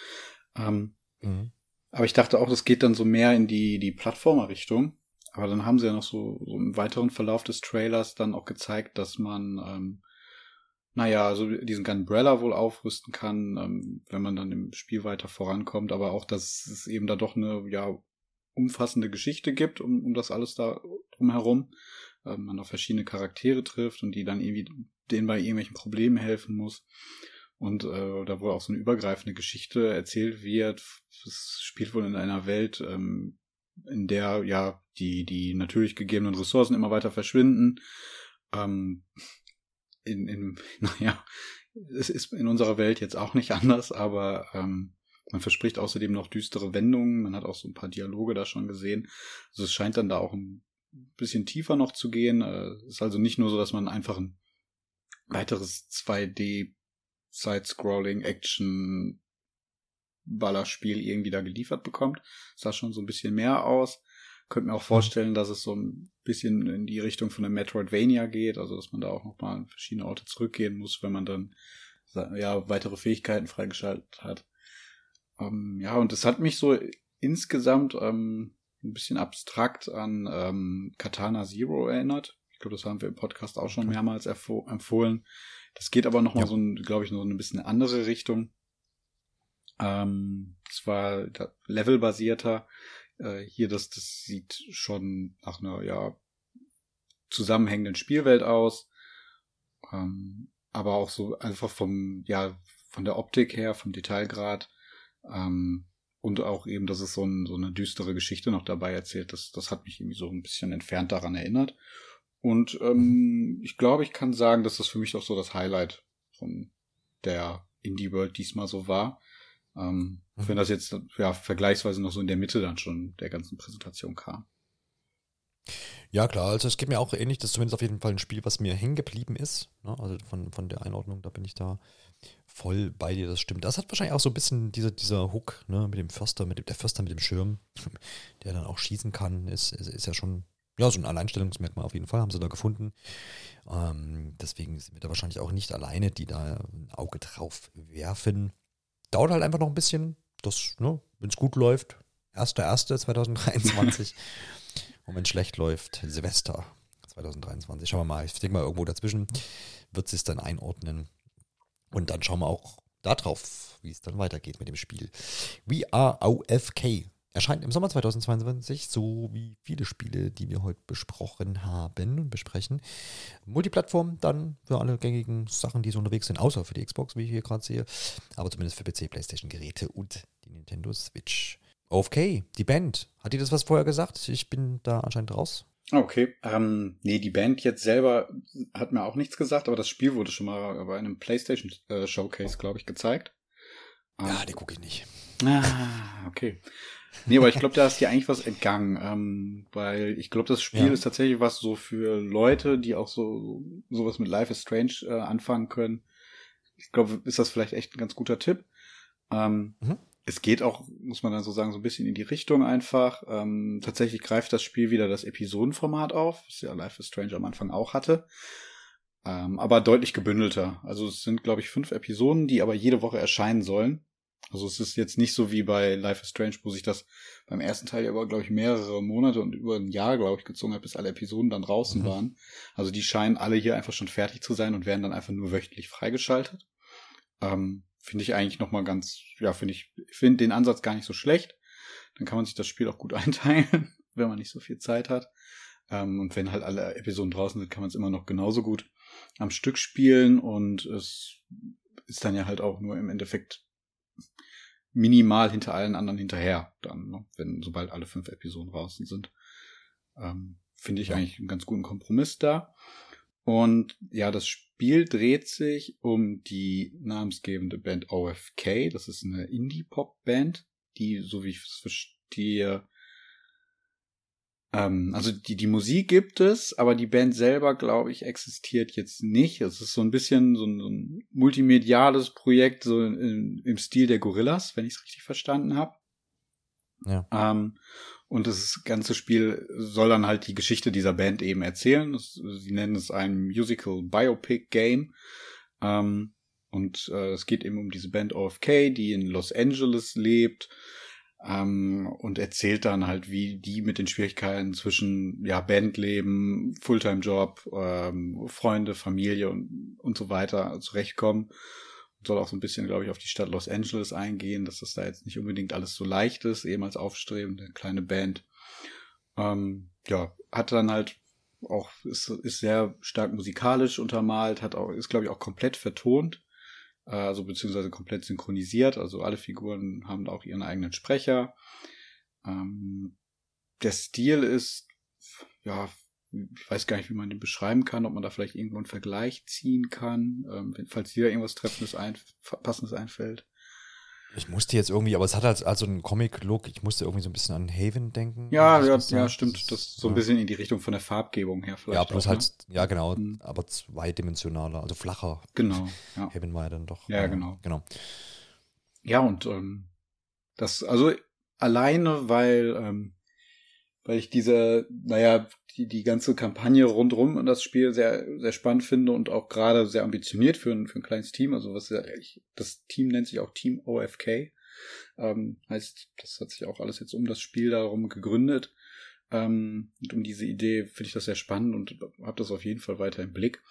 S2: Ähm, mhm. Aber ich dachte auch, das geht dann so mehr in die, die Plattformer-Richtung. Aber dann haben sie ja noch so, so im weiteren Verlauf des Trailers dann auch gezeigt, dass man, ähm, naja, also diesen Gunbrella wohl aufrüsten kann, ähm, wenn man dann im Spiel weiter vorankommt, aber auch, dass es eben da doch eine, ja, umfassende Geschichte gibt, um, um das alles da drumherum. Ähm, man auf verschiedene Charaktere trifft und die dann irgendwie denen bei irgendwelchen Problemen helfen muss und äh, da wohl auch so eine übergreifende Geschichte erzählt wird. Es spielt wohl in einer Welt, ähm, in der ja die die natürlich gegebenen Ressourcen immer weiter verschwinden. Ähm, in, in naja, es ist in unserer Welt jetzt auch nicht anders, aber ähm, man verspricht außerdem noch düstere Wendungen. Man hat auch so ein paar Dialoge da schon gesehen. Also es scheint dann da auch ein bisschen tiefer noch zu gehen. Es ist also nicht nur so, dass man einfach ein weiteres 2D Side-Scrolling, Action, Ballerspiel irgendwie da geliefert bekommt. Sah schon so ein bisschen mehr aus. Könnte mir auch vorstellen, dass es so ein bisschen in die Richtung von der Metroidvania geht, also dass man da auch nochmal an verschiedene Orte zurückgehen muss, wenn man dann ja weitere Fähigkeiten freigeschaltet hat. Ähm, ja, und es hat mich so insgesamt ähm, ein bisschen abstrakt an ähm, Katana Zero erinnert. Ich glaube, das haben wir im Podcast auch schon mehrmals empfohlen. Das geht aber nochmal ja. so, glaube ich, noch ein bisschen andere Richtung. Ähm, zwar levelbasierter. Äh, hier, das, das sieht schon nach einer, ja, zusammenhängenden Spielwelt aus. Ähm, aber auch so einfach vom, ja, von der Optik her, vom Detailgrad. Ähm, und auch eben, dass es so, ein, so eine düstere Geschichte noch dabei erzählt. Das, das hat mich irgendwie so ein bisschen entfernt daran erinnert. Und ähm, ich glaube, ich kann sagen, dass das für mich auch so das Highlight von der Indie World diesmal so war. Ähm, mhm. Wenn das jetzt ja vergleichsweise noch so in der Mitte dann schon der ganzen Präsentation kam.
S1: Ja, klar, also es geht mir auch ähnlich, das ist zumindest auf jeden Fall ein Spiel, was mir hängen geblieben ist. Ne? Also von, von der Einordnung, da bin ich da voll bei dir, das stimmt. Das hat wahrscheinlich auch so ein bisschen diese, dieser Hook, ne, mit dem Förster, mit dem, der Förster mit dem Schirm, der dann auch schießen kann, ist, ist, ist ja schon ja, so ein Alleinstellungsmerkmal auf jeden Fall haben sie da gefunden. Ähm, deswegen sind wir da wahrscheinlich auch nicht alleine, die da ein Auge drauf werfen. Dauert halt einfach noch ein bisschen. Das, ne, wenn es gut läuft, 1.1.2023. Und wenn es schlecht läuft, Silvester 2023. Schauen wir mal. Ich denke mal, irgendwo dazwischen wird es dann einordnen. Und dann schauen wir auch darauf, wie es dann weitergeht mit dem Spiel. We are OFK Erscheint im Sommer 2022, so wie viele Spiele, die wir heute besprochen haben und besprechen. Multiplattform dann für alle gängigen Sachen, die so unterwegs sind, außer für die Xbox, wie ich hier gerade sehe. Aber zumindest für PC, PlayStation-Geräte und die Nintendo Switch. Okay, die Band. Hat die das was vorher gesagt? Ich bin da anscheinend raus.
S2: Okay, ähm, nee, die Band jetzt selber hat mir auch nichts gesagt, aber das Spiel wurde schon mal bei einem PlayStation äh, Showcase, glaube ich, gezeigt.
S1: Ja, ähm, die gucke ich nicht.
S2: Ah, okay. Nee, aber ich glaube, da ist dir eigentlich was entgangen, ähm, weil ich glaube, das Spiel ja. ist tatsächlich was so für Leute, die auch so sowas mit Life is Strange äh, anfangen können. Ich glaube, ist das vielleicht echt ein ganz guter Tipp. Ähm, mhm. Es geht auch, muss man dann so sagen, so ein bisschen in die Richtung einfach. Ähm, tatsächlich greift das Spiel wieder das Episodenformat auf, was ja Life is Strange am Anfang auch hatte. Ähm, aber deutlich gebündelter. Also es sind, glaube ich, fünf Episoden, die aber jede Woche erscheinen sollen. Also es ist jetzt nicht so wie bei Life is Strange, wo sich das beim ersten Teil ja über, glaube ich, mehrere Monate und über ein Jahr, glaube ich, gezogen hat, bis alle Episoden dann draußen mhm. waren. Also die scheinen alle hier einfach schon fertig zu sein und werden dann einfach nur wöchentlich freigeschaltet. Ähm, finde ich eigentlich noch mal ganz, ja, finde ich, finde den Ansatz gar nicht so schlecht. Dann kann man sich das Spiel auch gut einteilen, wenn man nicht so viel Zeit hat. Ähm, und wenn halt alle Episoden draußen sind, kann man es immer noch genauso gut am Stück spielen und es ist dann ja halt auch nur im Endeffekt minimal hinter allen anderen hinterher, dann, ne, wenn sobald alle fünf Episoden draußen sind. Ähm, Finde ich ja. eigentlich einen ganz guten Kompromiss da. Und ja, das Spiel dreht sich um die namensgebende Band OFK. Das ist eine Indie-Pop-Band, die, so wie ich es verstehe, ähm, also die, die Musik gibt es, aber die Band selber, glaube ich, existiert jetzt nicht. Es ist so ein bisschen so ein, so ein multimediales Projekt, so in, im Stil der Gorillas, wenn ich es richtig verstanden habe. Ja. Ähm, und das ganze Spiel soll dann halt die Geschichte dieser Band eben erzählen. Das, sie nennen es ein Musical Biopic Game. Ähm, und äh, es geht eben um diese Band OFK, die in Los Angeles lebt ähm, und erzählt dann halt, wie die mit den Schwierigkeiten zwischen ja Bandleben, Fulltime-Job, ähm, Freunde, Familie und, und so weiter zurechtkommen. Soll auch so ein bisschen, glaube ich, auf die Stadt Los Angeles eingehen, dass das da jetzt nicht unbedingt alles so leicht ist, eben als aufstrebende kleine Band. Ähm, ja, hat dann halt auch, ist, ist sehr stark musikalisch untermalt, hat auch, ist, glaube ich, auch komplett vertont also beziehungsweise komplett synchronisiert. Also alle Figuren haben auch ihren eigenen Sprecher. Ähm, der Stil ist, ja, ich weiß gar nicht, wie man den beschreiben kann, ob man da vielleicht irgendwo einen Vergleich ziehen kann, ähm, falls dir irgendwas Treffendes, ein, Passendes einfällt.
S1: Ich musste jetzt irgendwie, aber es hat halt also einen Comic-Look. Ich musste irgendwie so ein bisschen an Haven denken.
S2: Ja, ja, ja, stimmt. Das ist so ein ja. bisschen in die Richtung von der Farbgebung her
S1: vielleicht. Ja, bloß auch, halt, ne? ja, genau, mhm. aber zweidimensionaler, also flacher.
S2: Genau.
S1: Ja. Haven war ja dann doch.
S2: Ja, äh, genau. Genau. Ja, und ähm, das, also alleine, weil, ähm, weil ich diese, naja, die, die ganze Kampagne rundrum und das Spiel sehr, sehr spannend finde und auch gerade sehr ambitioniert für ein, für ein kleines Team. Also was ich, das Team nennt sich auch Team OFK. Ähm, heißt, das hat sich auch alles jetzt um das Spiel darum gegründet. Ähm, und um diese Idee finde ich das sehr spannend und habe das auf jeden Fall weiter im Blick.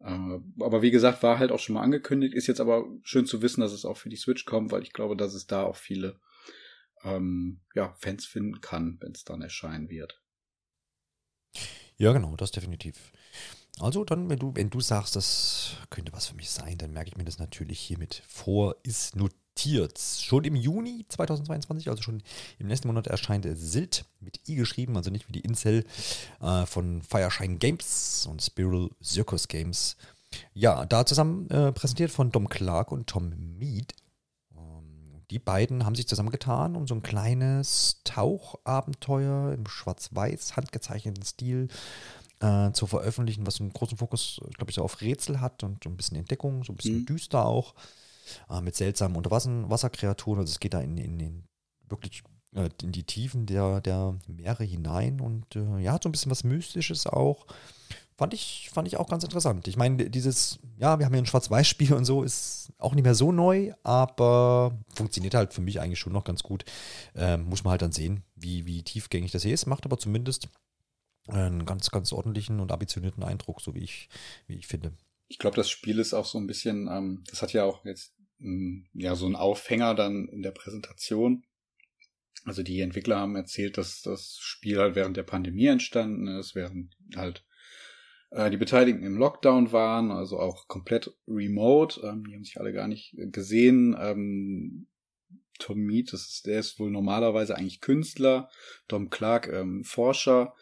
S2: Äh, aber wie gesagt, war halt auch schon mal angekündigt, ist jetzt aber schön zu wissen, dass es auch für die Switch kommt, weil ich glaube, dass es da auch viele ähm, ja, Fans finden kann, wenn es dann erscheinen wird.
S1: Ja, genau, das definitiv. Also dann, wenn du, wenn du sagst, das könnte was für mich sein, dann merke ich mir das natürlich hiermit vor, ist notiert. Schon im Juni 2022, also schon im nächsten Monat erscheint Silt mit I geschrieben, also nicht wie die Incel äh, von Fireshine Games und Spiral Circus Games. Ja, da zusammen äh, präsentiert von Dom Clark und Tom Mead die beiden haben sich zusammengetan, um so ein kleines Tauchabenteuer im schwarz-weiß handgezeichneten Stil äh, zu veröffentlichen, was einen großen Fokus, glaube ich, so auf Rätsel hat und ein bisschen Entdeckung, so ein bisschen mhm. düster auch, äh, mit seltsamen Unterwasserkreaturen. Also es geht da in, in, in wirklich äh, in die Tiefen der, der Meere hinein und äh, ja, hat so ein bisschen was Mystisches auch. Fand ich, fand ich auch ganz interessant. Ich meine, dieses, ja, wir haben hier ein Schwarz-Weiß-Spiel und so, ist auch nicht mehr so neu, aber funktioniert halt für mich eigentlich schon noch ganz gut. Ähm, muss man halt dann sehen, wie, wie tiefgängig das hier ist. Macht aber zumindest einen ganz, ganz ordentlichen und ambitionierten Eindruck, so wie ich, wie ich finde.
S2: Ich glaube, das Spiel ist auch so ein bisschen, ähm, das hat ja auch jetzt ähm, ja so einen Aufhänger dann in der Präsentation. Also die Entwickler haben erzählt, dass das Spiel halt während der Pandemie entstanden ist, während halt die Beteiligten im Lockdown waren, also auch komplett remote. Ähm, die haben sich alle gar nicht gesehen. Ähm, Tom Mead, das ist, der ist wohl normalerweise eigentlich Künstler. Tom Clark, ähm, Forscher.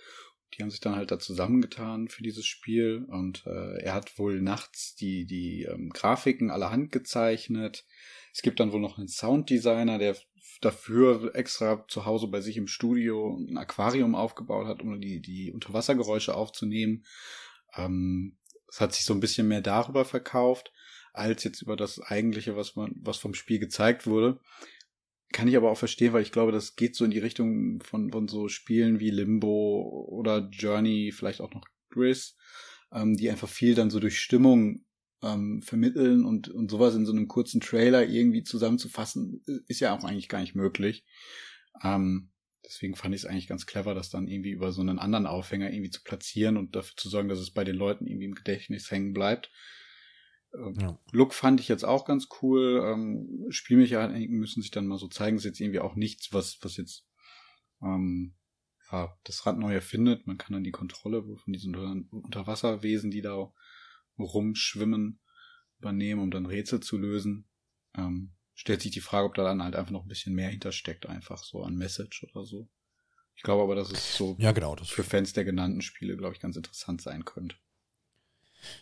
S2: Die haben sich dann halt da zusammengetan für dieses Spiel und äh, er hat wohl nachts die, die ähm, Grafiken allerhand gezeichnet. Es gibt dann wohl noch einen Sounddesigner, der dafür extra zu Hause bei sich im Studio ein Aquarium aufgebaut hat, um die, die Unterwassergeräusche aufzunehmen. Ähm, es hat sich so ein bisschen mehr darüber verkauft, als jetzt über das eigentliche, was man, was vom Spiel gezeigt wurde. Kann ich aber auch verstehen, weil ich glaube, das geht so in die Richtung von, von so Spielen wie Limbo oder Journey, vielleicht auch noch Gris, ähm, die einfach viel dann so durch Stimmung ähm, vermitteln und, und sowas in so einem kurzen Trailer irgendwie zusammenzufassen, ist ja auch eigentlich gar nicht möglich. Ähm, Deswegen fand ich es eigentlich ganz clever, das dann irgendwie über so einen anderen Aufhänger irgendwie zu platzieren und dafür zu sorgen, dass es bei den Leuten irgendwie im Gedächtnis hängen bleibt. Ähm, ja. Look fand ich jetzt auch ganz cool. Ähm, Spielmechaniken müssen sich dann mal so zeigen. Ist jetzt irgendwie auch nichts, was, was jetzt ähm, ja, das Rad neu erfindet. Man kann dann die Kontrolle von diesen Unterwasserwesen, die da rumschwimmen, übernehmen, um dann Rätsel zu lösen. Ähm, stellt sich die Frage, ob da dann halt einfach noch ein bisschen mehr hintersteckt, einfach so an Message oder so. Ich glaube aber, dass es so
S1: ja, genau, das
S2: für Fans der genannten Spiele, glaube ich, ganz interessant sein könnte.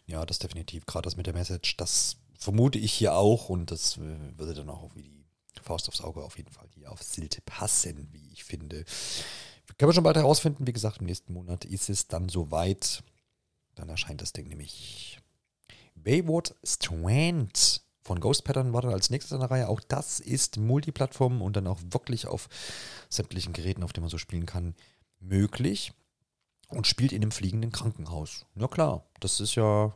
S1: Ja, das definitiv. Gerade das mit der Message, das vermute ich hier auch und das äh, würde dann auch wie die Faust aufs Auge auf jeden Fall hier auf Silt passen, wie ich finde. Können wir schon bald herausfinden. Wie gesagt, im nächsten Monat ist es dann soweit. Dann erscheint das Ding nämlich. Bayward Strand von Ghost Pattern war dann als nächstes in der Reihe. Auch das ist Multiplattform und dann auch wirklich auf sämtlichen Geräten, auf denen man so spielen kann, möglich. Und spielt in einem fliegenden Krankenhaus. Na klar, das ist ja,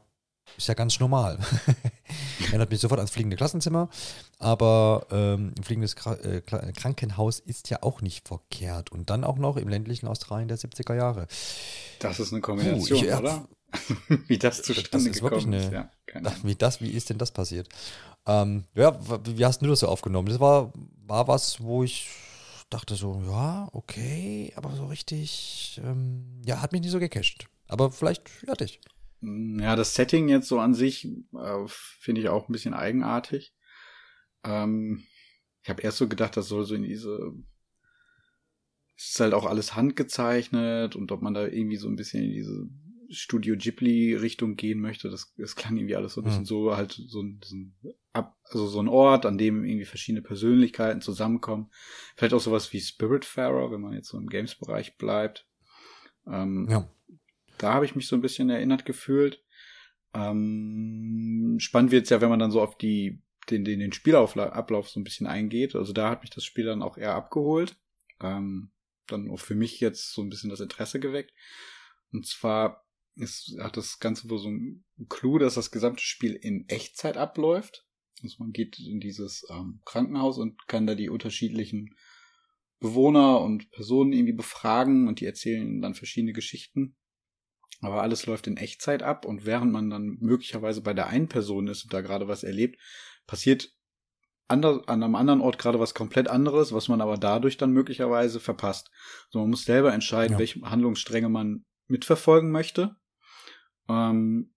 S1: ist ja ganz normal. Erinnert mich sofort ans fliegende Klassenzimmer. Aber ähm, ein fliegendes Kra äh, Krankenhaus ist ja auch nicht verkehrt. Und dann auch noch im ländlichen Australien der 70er Jahre.
S2: Das ist eine Kombination, Puh, ich, oder? wie das zustande das ist gekommen
S1: ist. Ja, wie, das, wie ist denn das passiert? Ähm, ja, wie hast du das so aufgenommen? Das war, war was, wo ich dachte so, ja, okay, aber so richtig, ähm, ja, hat mich nicht so gecasht. Aber vielleicht ja dich.
S2: Mm, ja, das Setting jetzt so an sich äh, finde ich auch ein bisschen eigenartig. Ähm, ich habe erst so gedacht, das soll so in diese es ist halt auch alles handgezeichnet und ob man da irgendwie so ein bisschen in diese Studio Ghibli-Richtung gehen möchte. Das, das klang irgendwie alles so ein bisschen hm. so, halt so ein, so ein, also so ein Ort, an dem irgendwie verschiedene Persönlichkeiten zusammenkommen. Vielleicht auch sowas wie Spiritfarer, wenn man jetzt so im Games-Bereich bleibt. Ähm, ja. Da habe ich mich so ein bisschen erinnert gefühlt. Ähm, spannend wird es ja, wenn man dann so auf die, den, den, den Spielablauf so ein bisschen eingeht. Also da hat mich das Spiel dann auch eher abgeholt. Ähm, dann auch für mich jetzt so ein bisschen das Interesse geweckt. Und zwar ist, hat das Ganze wohl so ein Clou, dass das gesamte Spiel in Echtzeit abläuft. Also man geht in dieses ähm, Krankenhaus und kann da die unterschiedlichen Bewohner und Personen irgendwie befragen und die erzählen dann verschiedene Geschichten. Aber alles läuft in Echtzeit ab und während man dann möglicherweise bei der einen Person ist und da gerade was erlebt, passiert an einem anderen Ort gerade was komplett anderes, was man aber dadurch dann möglicherweise verpasst. So, man muss selber entscheiden, ja. welche Handlungsstränge man mitverfolgen möchte. Ähm,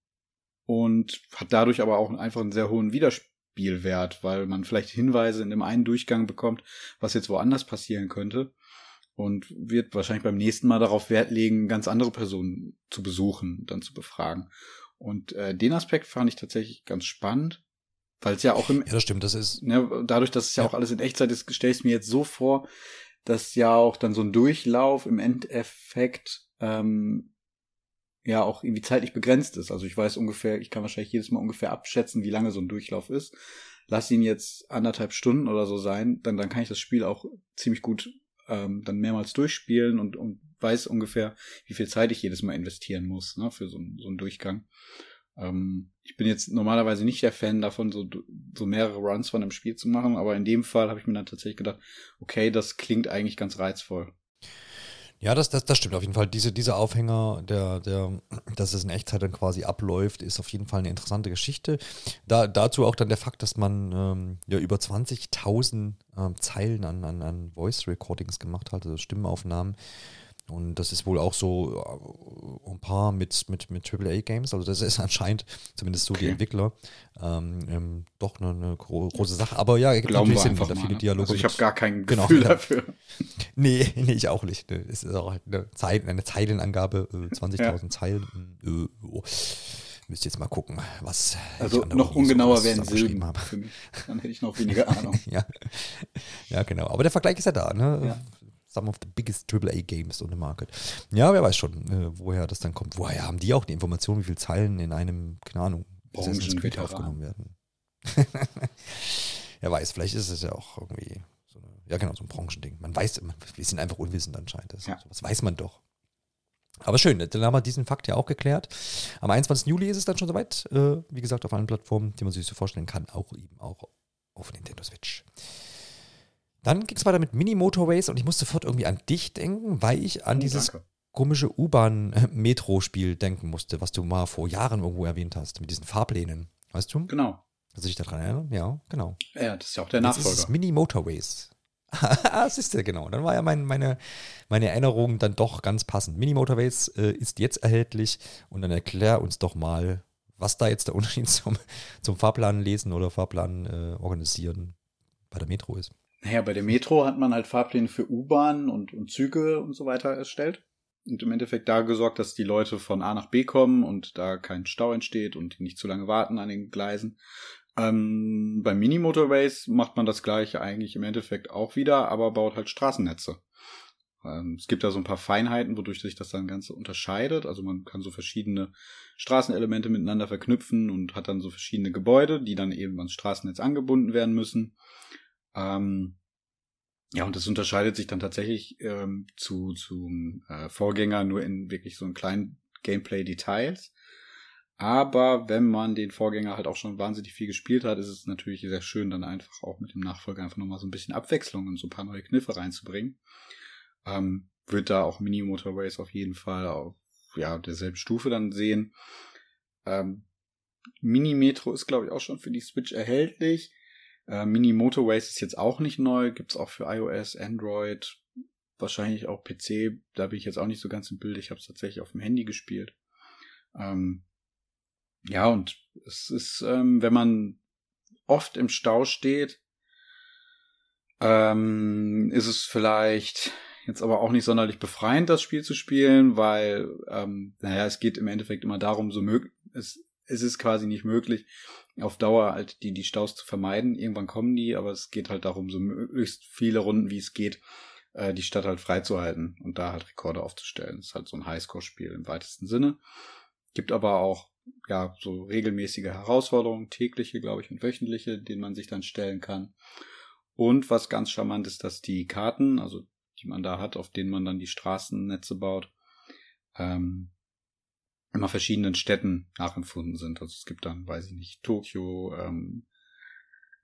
S2: und hat dadurch aber auch einfach einen sehr hohen Wiederspielwert, weil man vielleicht Hinweise in dem einen Durchgang bekommt, was jetzt woanders passieren könnte. Und wird wahrscheinlich beim nächsten Mal darauf Wert legen, ganz andere Personen zu besuchen, dann zu befragen. Und äh, den Aspekt fand ich tatsächlich ganz spannend, weil es ja auch im.
S1: Ja, das stimmt, das ist.
S2: Ne, dadurch, dass es ja, ja auch alles in Echtzeit ist, stelle ich es mir jetzt so vor, dass ja auch dann so ein Durchlauf im Endeffekt ähm, ja auch irgendwie zeitlich begrenzt ist. Also ich weiß ungefähr, ich kann wahrscheinlich jedes Mal ungefähr abschätzen, wie lange so ein Durchlauf ist. Lass ihn jetzt anderthalb Stunden oder so sein, dann, dann kann ich das Spiel auch ziemlich gut ähm, dann mehrmals durchspielen und, und weiß ungefähr, wie viel Zeit ich jedes Mal investieren muss ne, für so, so einen Durchgang. Ähm, ich bin jetzt normalerweise nicht der Fan davon, so, so mehrere Runs von einem Spiel zu machen, aber in dem Fall habe ich mir dann tatsächlich gedacht, okay, das klingt eigentlich ganz reizvoll.
S1: Ja, das, das, das stimmt auf jeden Fall. Diese, diese Aufhänger, der, der, dass es in Echtzeit dann quasi abläuft, ist auf jeden Fall eine interessante Geschichte. Da, dazu auch dann der Fakt, dass man ähm, ja über 20.000 ähm, Zeilen an, an, an Voice Recordings gemacht hat, also Stimmenaufnahmen. Und das ist wohl auch so äh, ein paar mit, mit, mit AAA-Games. Also das ist anscheinend, zumindest so okay. die Entwickler, ähm, ähm, doch eine, eine gro große Sache. Aber ja,
S2: gibt natürlich Sinn, da viele ne? Dialoge. Also ich habe gar kein genau, Gefühl genau, dafür.
S1: Nee, nee, ich auch nicht. Es ist auch halt eine, Zeit, eine Zeilenangabe, äh, 20.000 ja. Zeilen. Äh, oh. Müsst jetzt mal gucken, was.
S2: Also noch ungenauer wären Silben für mich. Dann hätte ich noch weniger Ahnung.
S1: ja. ja, genau. Aber der Vergleich ist ja da. Ne? Ja some of the biggest AAA Games on the market. Ja, wer weiß schon, äh, woher das dann kommt. Woher haben die auch die Information, wie viele Zeilen in einem, keine Ahnung, Assassin's Creed aufgenommen werden? wer weiß, vielleicht ist es ja auch irgendwie so eine, ja genau, so ein Branchending. Man weiß, wir sind einfach unwissend anscheinend. Das, ja. Was weiß man doch. Aber schön, dann haben wir diesen Fakt ja auch geklärt. Am 21. Juli ist es dann schon soweit. Äh, wie gesagt, auf allen Plattformen, die man sich so vorstellen kann, auch eben auch auf Nintendo Switch. Dann ging es weiter mit Mini-Motorways und ich musste sofort irgendwie an dich denken, weil ich an oh, dieses danke. komische U-Bahn-Metro-Spiel denken musste, was du mal vor Jahren irgendwo erwähnt hast, mit diesen Fahrplänen. Weißt du?
S2: Genau.
S1: Dass ich daran erinnere? Ja, genau.
S2: Ja, das ist ja auch der Nachfolger.
S1: ist es Mini Motorways. das ist ja genau. Dann war ja mein, meine, meine Erinnerung dann doch ganz passend. Mini Motorways äh, ist jetzt erhältlich und dann erklär uns doch mal, was da jetzt der Unterschied zum, zum Fahrplan lesen oder Fahrplan äh, organisieren bei der Metro ist.
S2: Naja, bei der Metro hat man halt Fahrpläne für U-Bahn und, und Züge und so weiter erstellt. Und im Endeffekt da gesorgt, dass die Leute von A nach B kommen und da kein Stau entsteht und die nicht zu lange warten an den Gleisen. Ähm, bei Mini-Motorways macht man das gleiche eigentlich im Endeffekt auch wieder, aber baut halt Straßennetze. Ähm, es gibt da so ein paar Feinheiten, wodurch sich das dann Ganze unterscheidet. Also man kann so verschiedene Straßenelemente miteinander verknüpfen und hat dann so verschiedene Gebäude, die dann eben ans Straßennetz angebunden werden müssen. Ähm, ja, und das unterscheidet sich dann tatsächlich ähm, zu zum äh, Vorgänger nur in wirklich so einen kleinen Gameplay-Details. Aber wenn man den Vorgänger halt auch schon wahnsinnig viel gespielt hat, ist es natürlich sehr schön, dann einfach auch mit dem Nachfolger einfach nochmal so ein bisschen Abwechslung und so ein paar neue Kniffe reinzubringen. Ähm, wird da auch Mini Motorways auf jeden Fall auf ja, derselben Stufe dann sehen. Ähm, Mini Metro ist, glaube ich, auch schon für die Switch erhältlich. Äh, Mini Motorways ist jetzt auch nicht neu, gibt's auch für iOS, Android, wahrscheinlich auch PC. Da bin ich jetzt auch nicht so ganz im Bild. Ich habe es tatsächlich auf dem Handy gespielt. Ähm, ja, und es ist, ähm, wenn man oft im Stau steht, ähm, ist es vielleicht jetzt aber auch nicht sonderlich befreiend, das Spiel zu spielen, weil, ähm, naja, es geht im Endeffekt immer darum, so möglich, es, es ist quasi nicht möglich, auf Dauer halt die, die Staus zu vermeiden. Irgendwann kommen die, aber es geht halt darum, so möglichst viele Runden, wie es geht, äh, die Stadt halt freizuhalten und da halt Rekorde aufzustellen. Das ist halt so ein Highscore-Spiel im weitesten Sinne. Gibt aber auch ja, so regelmäßige Herausforderungen, tägliche, glaube ich, und wöchentliche, denen man sich dann stellen kann. Und was ganz charmant ist, dass die Karten, also die man da hat, auf denen man dann die Straßennetze baut, ähm, immer verschiedenen Städten nachempfunden sind. Also es gibt dann, weiß ich nicht, Tokio, ähm,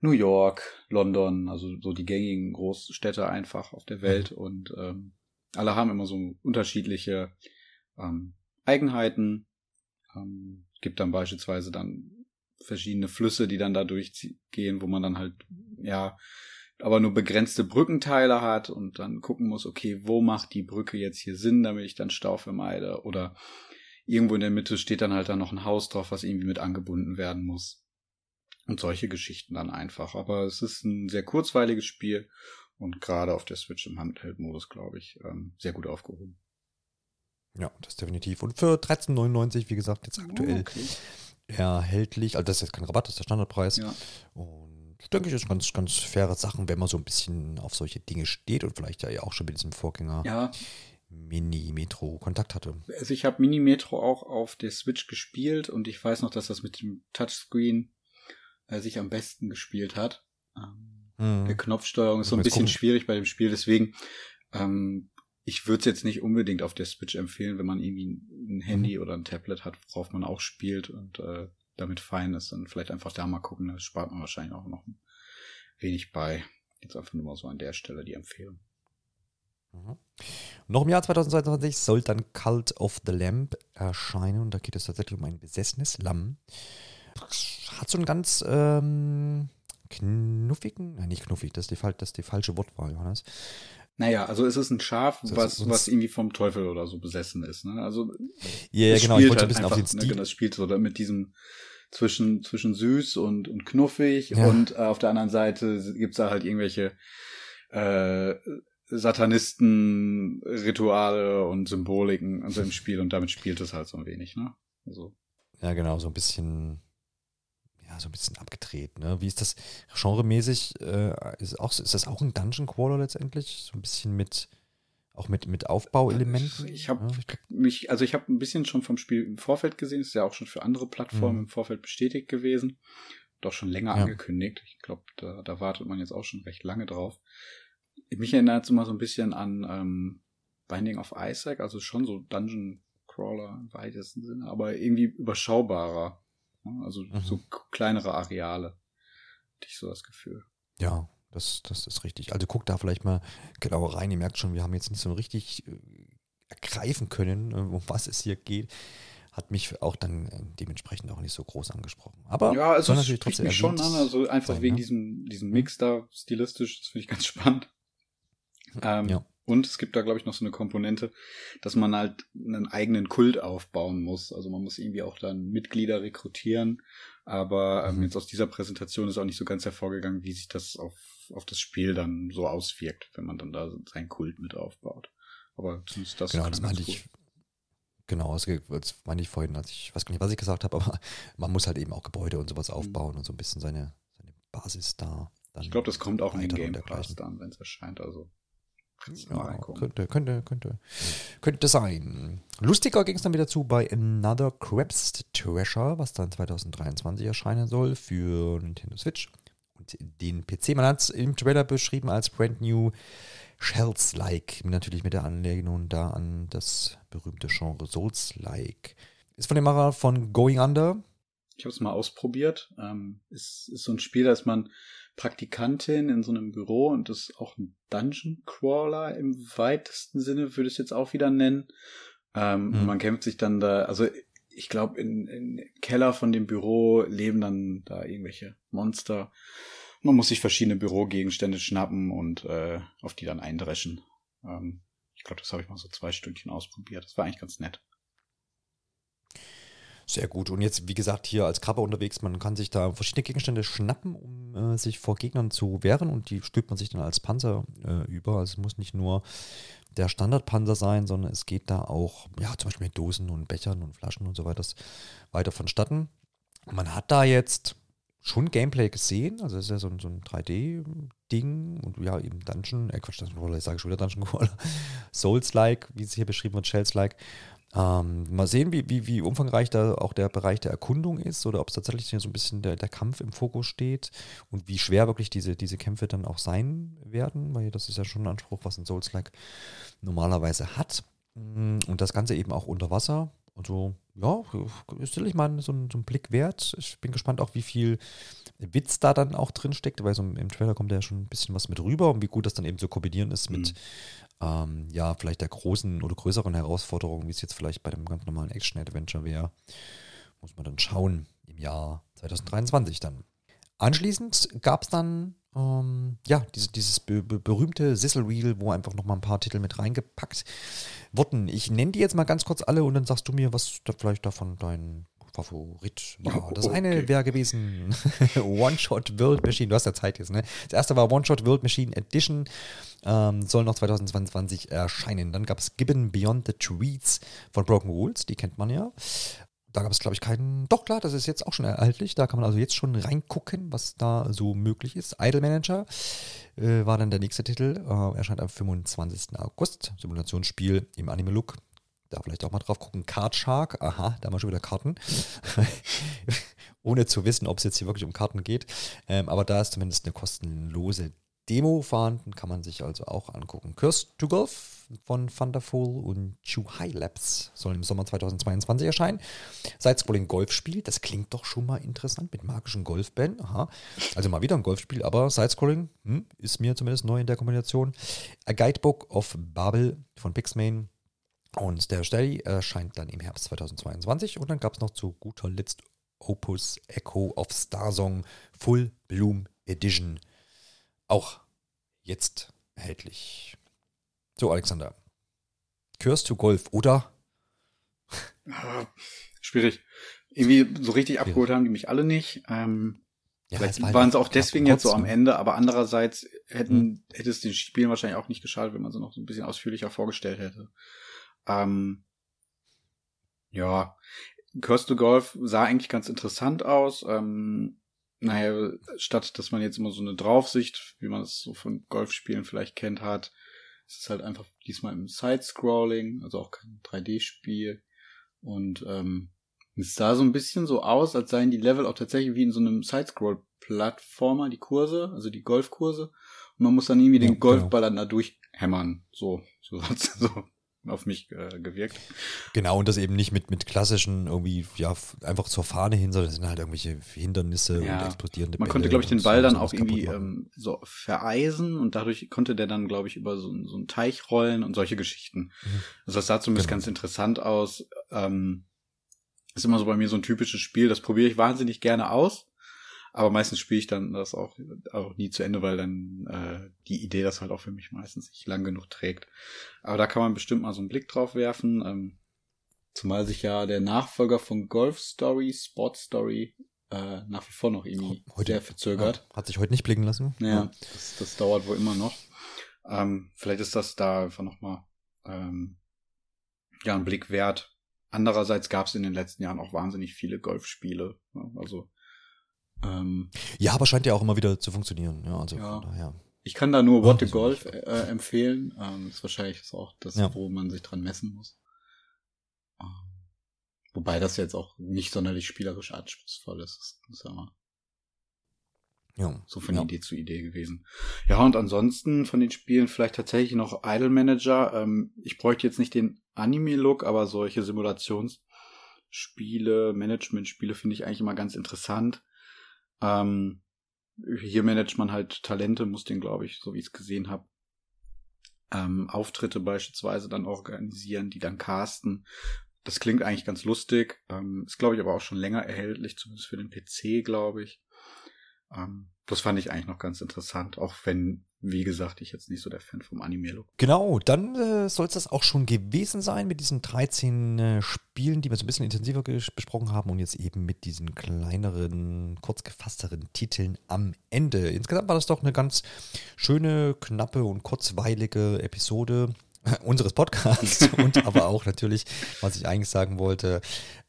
S2: New York, London, also so die gängigen Großstädte einfach auf der Welt und ähm, alle haben immer so unterschiedliche ähm, Eigenheiten. Ähm, gibt dann beispielsweise dann verschiedene Flüsse, die dann da durchgehen, wo man dann halt, ja, aber nur begrenzte Brückenteile hat und dann gucken muss, okay, wo macht die Brücke jetzt hier Sinn, damit ich dann Stau vermeide oder irgendwo in der Mitte steht dann halt dann noch ein Haus drauf, was irgendwie mit angebunden werden muss. Und solche Geschichten dann einfach. Aber es ist ein sehr kurzweiliges Spiel und gerade auf der Switch im Handheld-Modus, glaube ich, ähm, sehr gut aufgehoben.
S1: Ja, das definitiv. Und für 13,99, wie gesagt, jetzt aktuell
S2: Oh, okay.
S1: erhältlich. Also das ist jetzt kein Rabatt, das ist der Standardpreis.
S2: Ja.
S1: Und ich denke, das ist ganz, ganz faire Sachen, wenn man so ein bisschen auf solche Dinge steht und vielleicht ja auch schon mit diesem Vorgänger
S2: ja,
S1: Mini-Metro Kontakt hatte.
S2: also ich habe Mini Metro auch auf der Switch gespielt und ich weiß noch, dass das mit dem Touchscreen äh, sich am besten gespielt hat. Ähm,
S1: Hm.
S2: Der Knopfsteuerung ist so ein bisschen
S1: gucken.
S2: schwierig bei dem Spiel, deswegen ähm, ich würde es jetzt nicht unbedingt auf der Switch empfehlen, wenn man irgendwie ein Handy oder ein Tablet hat, worauf man auch spielt und äh, damit fein ist, dann vielleicht einfach da mal gucken, da spart man wahrscheinlich auch noch ein wenig bei. Jetzt einfach nur mal so an der Stelle die Empfehlung.
S1: Mhm. Noch im Jahr 2022 soll dann Cult of the Lamb erscheinen und da geht es tatsächlich um ein besessenes Lamm. Hat so einen ganz ähm, knuffigen, nein, nicht knuffig, das ist die, das ist die falsche Wortwahl, Johannes.
S2: Naja, also es ist ein Schaf,
S1: Das
S2: was, was irgendwie vom Teufel oder so besessen ist. Ne? Also
S1: Ja, ja
S2: es
S1: genau, ich
S2: spielt
S1: wollte ein
S2: halt
S1: bisschen auf
S2: einfach,
S1: den Stil.
S2: Ne, genau, es spielt so mit diesem zwischen, zwischen süß und, und knuffig
S1: Ja.
S2: und äh, auf der anderen Seite gibt's da halt irgendwelche äh, Satanisten, Rituale und Symboliken also im Spiel und damit spielt es halt so ein wenig, ne? Also,
S1: Ja, genau, so ein bisschen, ja, so ein bisschen abgedreht. Ne? Wie ist das genremäßig? Äh, ist, auch, ist das auch ein Dungeon Crawler letztendlich? So ein bisschen mit, auch mit, mit Aufbauelementen?
S2: Ich habe
S1: ja, ich glaub,
S2: mich, also ich habe ein bisschen schon vom Spiel im Vorfeld gesehen, ist ja auch schon für andere Plattformen
S1: Mhm.
S2: im Vorfeld bestätigt gewesen. Auch schon länger
S1: Ja.
S2: angekündigt. Ich glaube, da, da wartet man jetzt auch schon recht lange drauf. Mich erinnert es immer so ein bisschen an ähm, Binding of Isaac, also schon so Dungeon Crawler im weitesten Sinne, aber irgendwie überschaubarer. ne? Also
S1: Mhm.
S2: so kleinere Areale. Hatte ich so das Gefühl.
S1: ja, das, das ist richtig. Also guckt da vielleicht mal genauer rein. Ihr merkt schon, wir haben jetzt nicht so richtig äh, ergreifen können, äh, um was es hier geht. hat mich auch dann äh, dementsprechend auch nicht so groß angesprochen. Aber
S2: ja, also es
S1: natürlich
S2: spricht mich schon an, also einfach
S1: sein,
S2: wegen
S1: ne?
S2: diesem, diesem Mix da, stilistisch, das finde ich ganz spannend. Ähm,
S1: Ja.
S2: Und es gibt da, glaube ich, noch so eine Komponente, dass man halt einen eigenen Kult aufbauen muss. Also man muss irgendwie auch dann Mitglieder rekrutieren. Aber ähm,
S1: Mhm.
S2: jetzt aus dieser Präsentation ist auch nicht so ganz hervorgegangen, wie sich das auf, auf das Spiel dann so auswirkt, wenn man dann da seinen Kult mit aufbaut. Aber zumindest das
S1: Genau, das meinte ich. Genau, das, meinte ich vorhin, als ich weiß gar nicht, was ich gesagt habe, aber man muss halt eben auch Gebäude und sowas aufbauen und so ein bisschen seine, seine Basis da.
S2: Mhm. Ich glaube, das kommt auch in den Game Pass dann, wenn es erscheint. Also
S1: Ja, könnte, könnte, könnte, könnte sein. Lustiger ging es dann wieder zu bei Another Crab's Treasure, was dann 2023 erscheinen soll für Nintendo Switch und den PC. Man hat es im Trailer beschrieben als brand new Shells-like, natürlich mit der Anlehnung da an das berühmte Genre Souls-like. Ist von dem Macher von Going Under.
S2: Ich habe es mal ausprobiert. Ähm, ist, ist so ein Spiel, da ist man Praktikantin in so einem Büro und ist auch ein Dungeon Crawler im weitesten Sinne, würde ich es jetzt auch wieder nennen. Ähm,
S1: Hm.
S2: und Man kämpft sich dann da, also ich glaube, in, in im Keller von dem Büro leben dann da irgendwelche Monster. Man muss sich verschiedene Bürogegenstände schnappen und äh, auf die dann eindreschen. Ähm, ich glaube, das habe ich mal so zwei Stündchen ausprobiert. Das war eigentlich ganz nett.
S1: Sehr gut. Und jetzt, wie gesagt, hier als Krabbe unterwegs, man kann sich da verschiedene Gegenstände schnappen, um äh, sich vor Gegnern zu wehren und die stülpt man sich dann als Panzer äh, über. Also es muss nicht nur der Standardpanzer sein, sondern es geht da auch, ja, zum Beispiel mit Dosen und Bechern und Flaschen und so weiter weiter vonstatten. Man hat da jetzt schon Gameplay gesehen, also es ist ja so ein, so ein 3D-Ding und ja, eben Dungeon, äh Quatsch, Dungeon Crawler, ich sage schon wieder Dungeon Crawler, Souls-like, wie es hier beschrieben wird, Shells-like. Ähm, mal sehen, wie, wie, wie umfangreich da auch der Bereich der Erkundung ist oder ob es tatsächlich so ein bisschen der, der Kampf im Fokus steht und wie schwer wirklich diese, diese Kämpfe dann auch sein werden, weil das ist ja schon ein Anspruch, was ein Souls-like normalerweise hat. Mm, Und das Ganze eben auch unter Wasser. Also, ja, ist sicherlich mal so ein, so ein Blick wert. Ich bin gespannt auch, wie viel Witz da dann auch drin steckt, weil so im Trailer kommt ja schon ein bisschen was mit rüber und wie gut das dann eben zu kombinieren ist mit, ähm, ja, vielleicht der großen oder größeren Herausforderung, wie es jetzt vielleicht bei dem ganz normalen Action-Adventure wäre. Muss man dann schauen im Jahr 2023 dann. Anschließend gab es dann ähm, ja, diese, dieses be be berühmte Sizzle Reel, wo einfach nochmal ein paar Titel mit reingepackt wurden. Ich nenne die jetzt mal ganz kurz alle und dann sagst du mir, was da vielleicht davon dein Favorit war. Das
S2: Okay.
S1: eine wäre gewesen One-Shot World Machine. Du hast ja Zeit jetzt, ne? Das erste war One-Shot World Machine Edition. Ähm, soll noch 2022 erscheinen. Dann gab es Gibbon Beyond the Tweets von Broken Rules. Die kennt man ja. Da gab es, glaube ich, keinen. Doch, klar, das ist jetzt auch schon erhältlich. Da kann man also jetzt schon reingucken, was da so möglich ist. Idle Manager äh, war dann der nächste Titel. Äh, erscheint am 25. August. Simulationsspiel im Anime-Look. Da vielleicht auch mal drauf gucken. Card Shark. Aha, da haben wir schon wieder Karten. Ohne zu wissen, ob es jetzt hier wirklich um Karten geht. Ähm, aber da ist zumindest eine kostenlose Demo vorhanden. Kann man sich also auch angucken. Curse to Golf von Thunderful und Chu High Labs sollen im Sommer 2022 erscheinen. Side-Scrolling Golfspiel, das klingt doch schon mal interessant mit magischen Golfbällen. Aha. Also mal wieder ein Golfspiel, aber Side-Scrolling hm, ist mir zumindest neu in der Kombination. A Guidebook of Babel von Pixmane und der Stelle erscheint dann im Herbst 2022. Und dann gab es noch zu guter Letzt Opus Echo of Starsong Full Bloom Edition. Auch jetzt erhältlich. So, Alexander. Curse to Golf, oder?
S2: Ah, schwierig. Irgendwie so richtig abgeholt haben die mich alle nicht. Ähm, Vielleicht
S1: es war
S2: waren sie auch deswegen jetzt so am. Ende, aber andererseits hätten,
S1: Mhm.
S2: hätte es den Spielen wahrscheinlich auch nicht geschadet, wenn man sie noch so ein bisschen ausführlicher vorgestellt hätte. Ähm, ja, to Golf sah eigentlich ganz interessant aus. Ähm, naja, statt dass man jetzt immer so eine Draufsicht, wie man es so von Golfspielen vielleicht kennt, hat, ist es halt einfach diesmal im Side-Scrolling, also auch kein 3D-Spiel. Und ähm, es sah so ein bisschen so aus, als seien die Level auch tatsächlich wie in so einem Sidescroll-Plattformer, die Kurse, also die Golfkurse. Und man muss dann irgendwie
S1: Ja,
S2: den Golfball dann da durchhämmern. So, so so auf mich äh, gewirkt.
S1: Genau, und das eben nicht mit, mit klassischen irgendwie, ja, einfach zur Fahne hin, sondern es sind halt irgendwelche Hindernisse
S2: Ja.
S1: und explodierende
S2: Man
S1: Bälle
S2: konnte, glaube ich, den Ball dann auch irgendwie ähm, so vereisen und dadurch konnte der dann, glaube ich, über so, einen- so einen Teich rollen und solche Geschichten.
S1: Mhm.
S2: Also das sah zumindest
S1: Genau.
S2: ganz interessant aus. Ähm, Ist immer so bei mir so ein typisches Spiel, das probiere ich wahnsinnig gerne aus. Aber meistens spiele ich dann das auch, auch nie zu Ende, weil dann äh, die Idee das halt auch für mich meistens nicht lang genug trägt. Aber da kann man bestimmt mal so einen Blick drauf werfen. Ähm, zumal sich ja der Nachfolger von Golf Story, Sport Story, äh, nach wie vor noch irgendwie heute, sehr verzögert.
S1: Ja, hat sich heute nicht blicken lassen.
S2: Ja, ja. Das, das dauert wohl immer noch. Ähm, vielleicht ist das da einfach nochmal ähm, ja, ein Blick wert. Andererseits gab es in den letzten Jahren auch wahnsinnig viele Golfspiele. Also
S1: ähm, ja, aber scheint ja auch immer wieder zu funktionieren. Ja, also ja.
S2: daher. Ich kann da nur What the Golf äh, empfehlen. Ähm, ist wahrscheinlich auch das, ja. wo man sich dran messen muss. Ähm, wobei das jetzt auch nicht sonderlich spielerisch anspruchsvoll ist. Das ist ja mal ja, so von ja. Idee zu Idee gewesen. Ja, und ansonsten von den Spielen vielleicht tatsächlich noch Idle Manager. Ähm, ich bräuchte jetzt nicht den Anime-Look, aber solche Simulationsspiele, Management-Spiele finde ich eigentlich immer ganz interessant. Ähm, hier managt man halt Talente, muss den, glaube ich, so wie ich es gesehen habe, ähm, Auftritte beispielsweise dann organisieren, die dann casten. Das klingt eigentlich ganz lustig. Ähm, ist, glaube ich, aber auch schon länger erhältlich, zumindest für den PC, glaube ich. Ähm, das fand ich eigentlich noch ganz interessant, auch wenn wie gesagt, ich jetzt nicht so der Fan vom Anime-Look.
S1: Genau, dann äh, soll es das auch schon gewesen sein mit diesen 13 äh, Spielen, die wir so ein bisschen intensiver besprochen haben und jetzt eben mit diesen kleineren, kurz gefassteren Titeln am Ende. Insgesamt war das doch eine ganz schöne, knappe und kurzweilige Episode unseres Podcasts und aber auch natürlich, was ich eigentlich sagen wollte,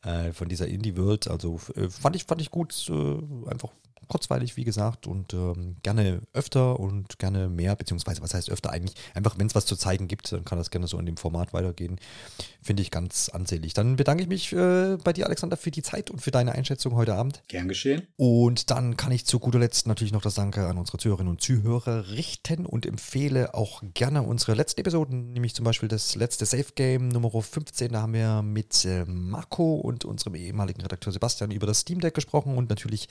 S1: äh, von dieser Indie-World. Also äh, fand ich, fand ich gut, äh, einfach kurzweilig, wie gesagt, und ähm, gerne öfter und gerne mehr, beziehungsweise was heißt öfter eigentlich? Einfach, wenn es was zu zeigen gibt, dann kann das gerne so in dem Format weitergehen. Finde ich ganz ansehnlich. Dann bedanke ich mich äh, bei dir, Alexander, für die Zeit und für deine Einschätzung heute Abend.
S2: Gern geschehen.
S1: Und dann kann ich zu guter Letzt natürlich noch das Danke an unsere Zuhörerinnen und Zuhörer richten und empfehle auch gerne unsere letzten Episoden, nämlich zum Beispiel das letzte Safe Game Nummer 15. Da haben wir mit äh, Marco und unserem ehemaligen Redakteur Sebastian über das Steam Deck gesprochen und natürlich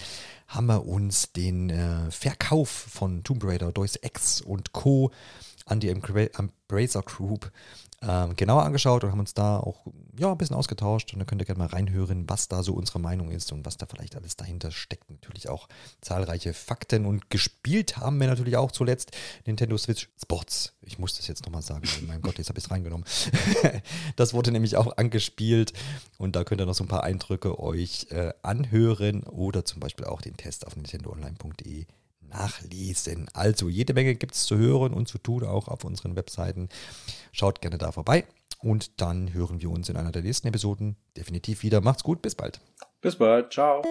S1: haben wir uns den äh, Verkauf von Tomb Raider, Deus Ex und Co. an die Embracer Group ähm, genauer angeschaut und haben uns da auch ja, ein bisschen ausgetauscht. Und da könnt ihr gerne mal reinhören, was da so unsere Meinung ist und was da vielleicht alles dahinter steckt. Natürlich auch zahlreiche Fakten und gespielt haben wir natürlich auch zuletzt Nintendo Switch Sports. Ich muss das jetzt nochmal sagen. Oh mein Gott, jetzt habe ich es reingenommen. das wurde nämlich auch angespielt und da könnt ihr noch so ein paar Eindrücke euch äh, anhören oder zum Beispiel auch den Test auf nintendoonline.de nachlesen. Also jede Menge gibt es zu hören und zu tun, auch auf unseren Webseiten. Schaut gerne da vorbei und dann hören wir uns in einer der nächsten Episoden definitiv wieder. Macht's gut, bis bald.
S2: Bis bald, ciao.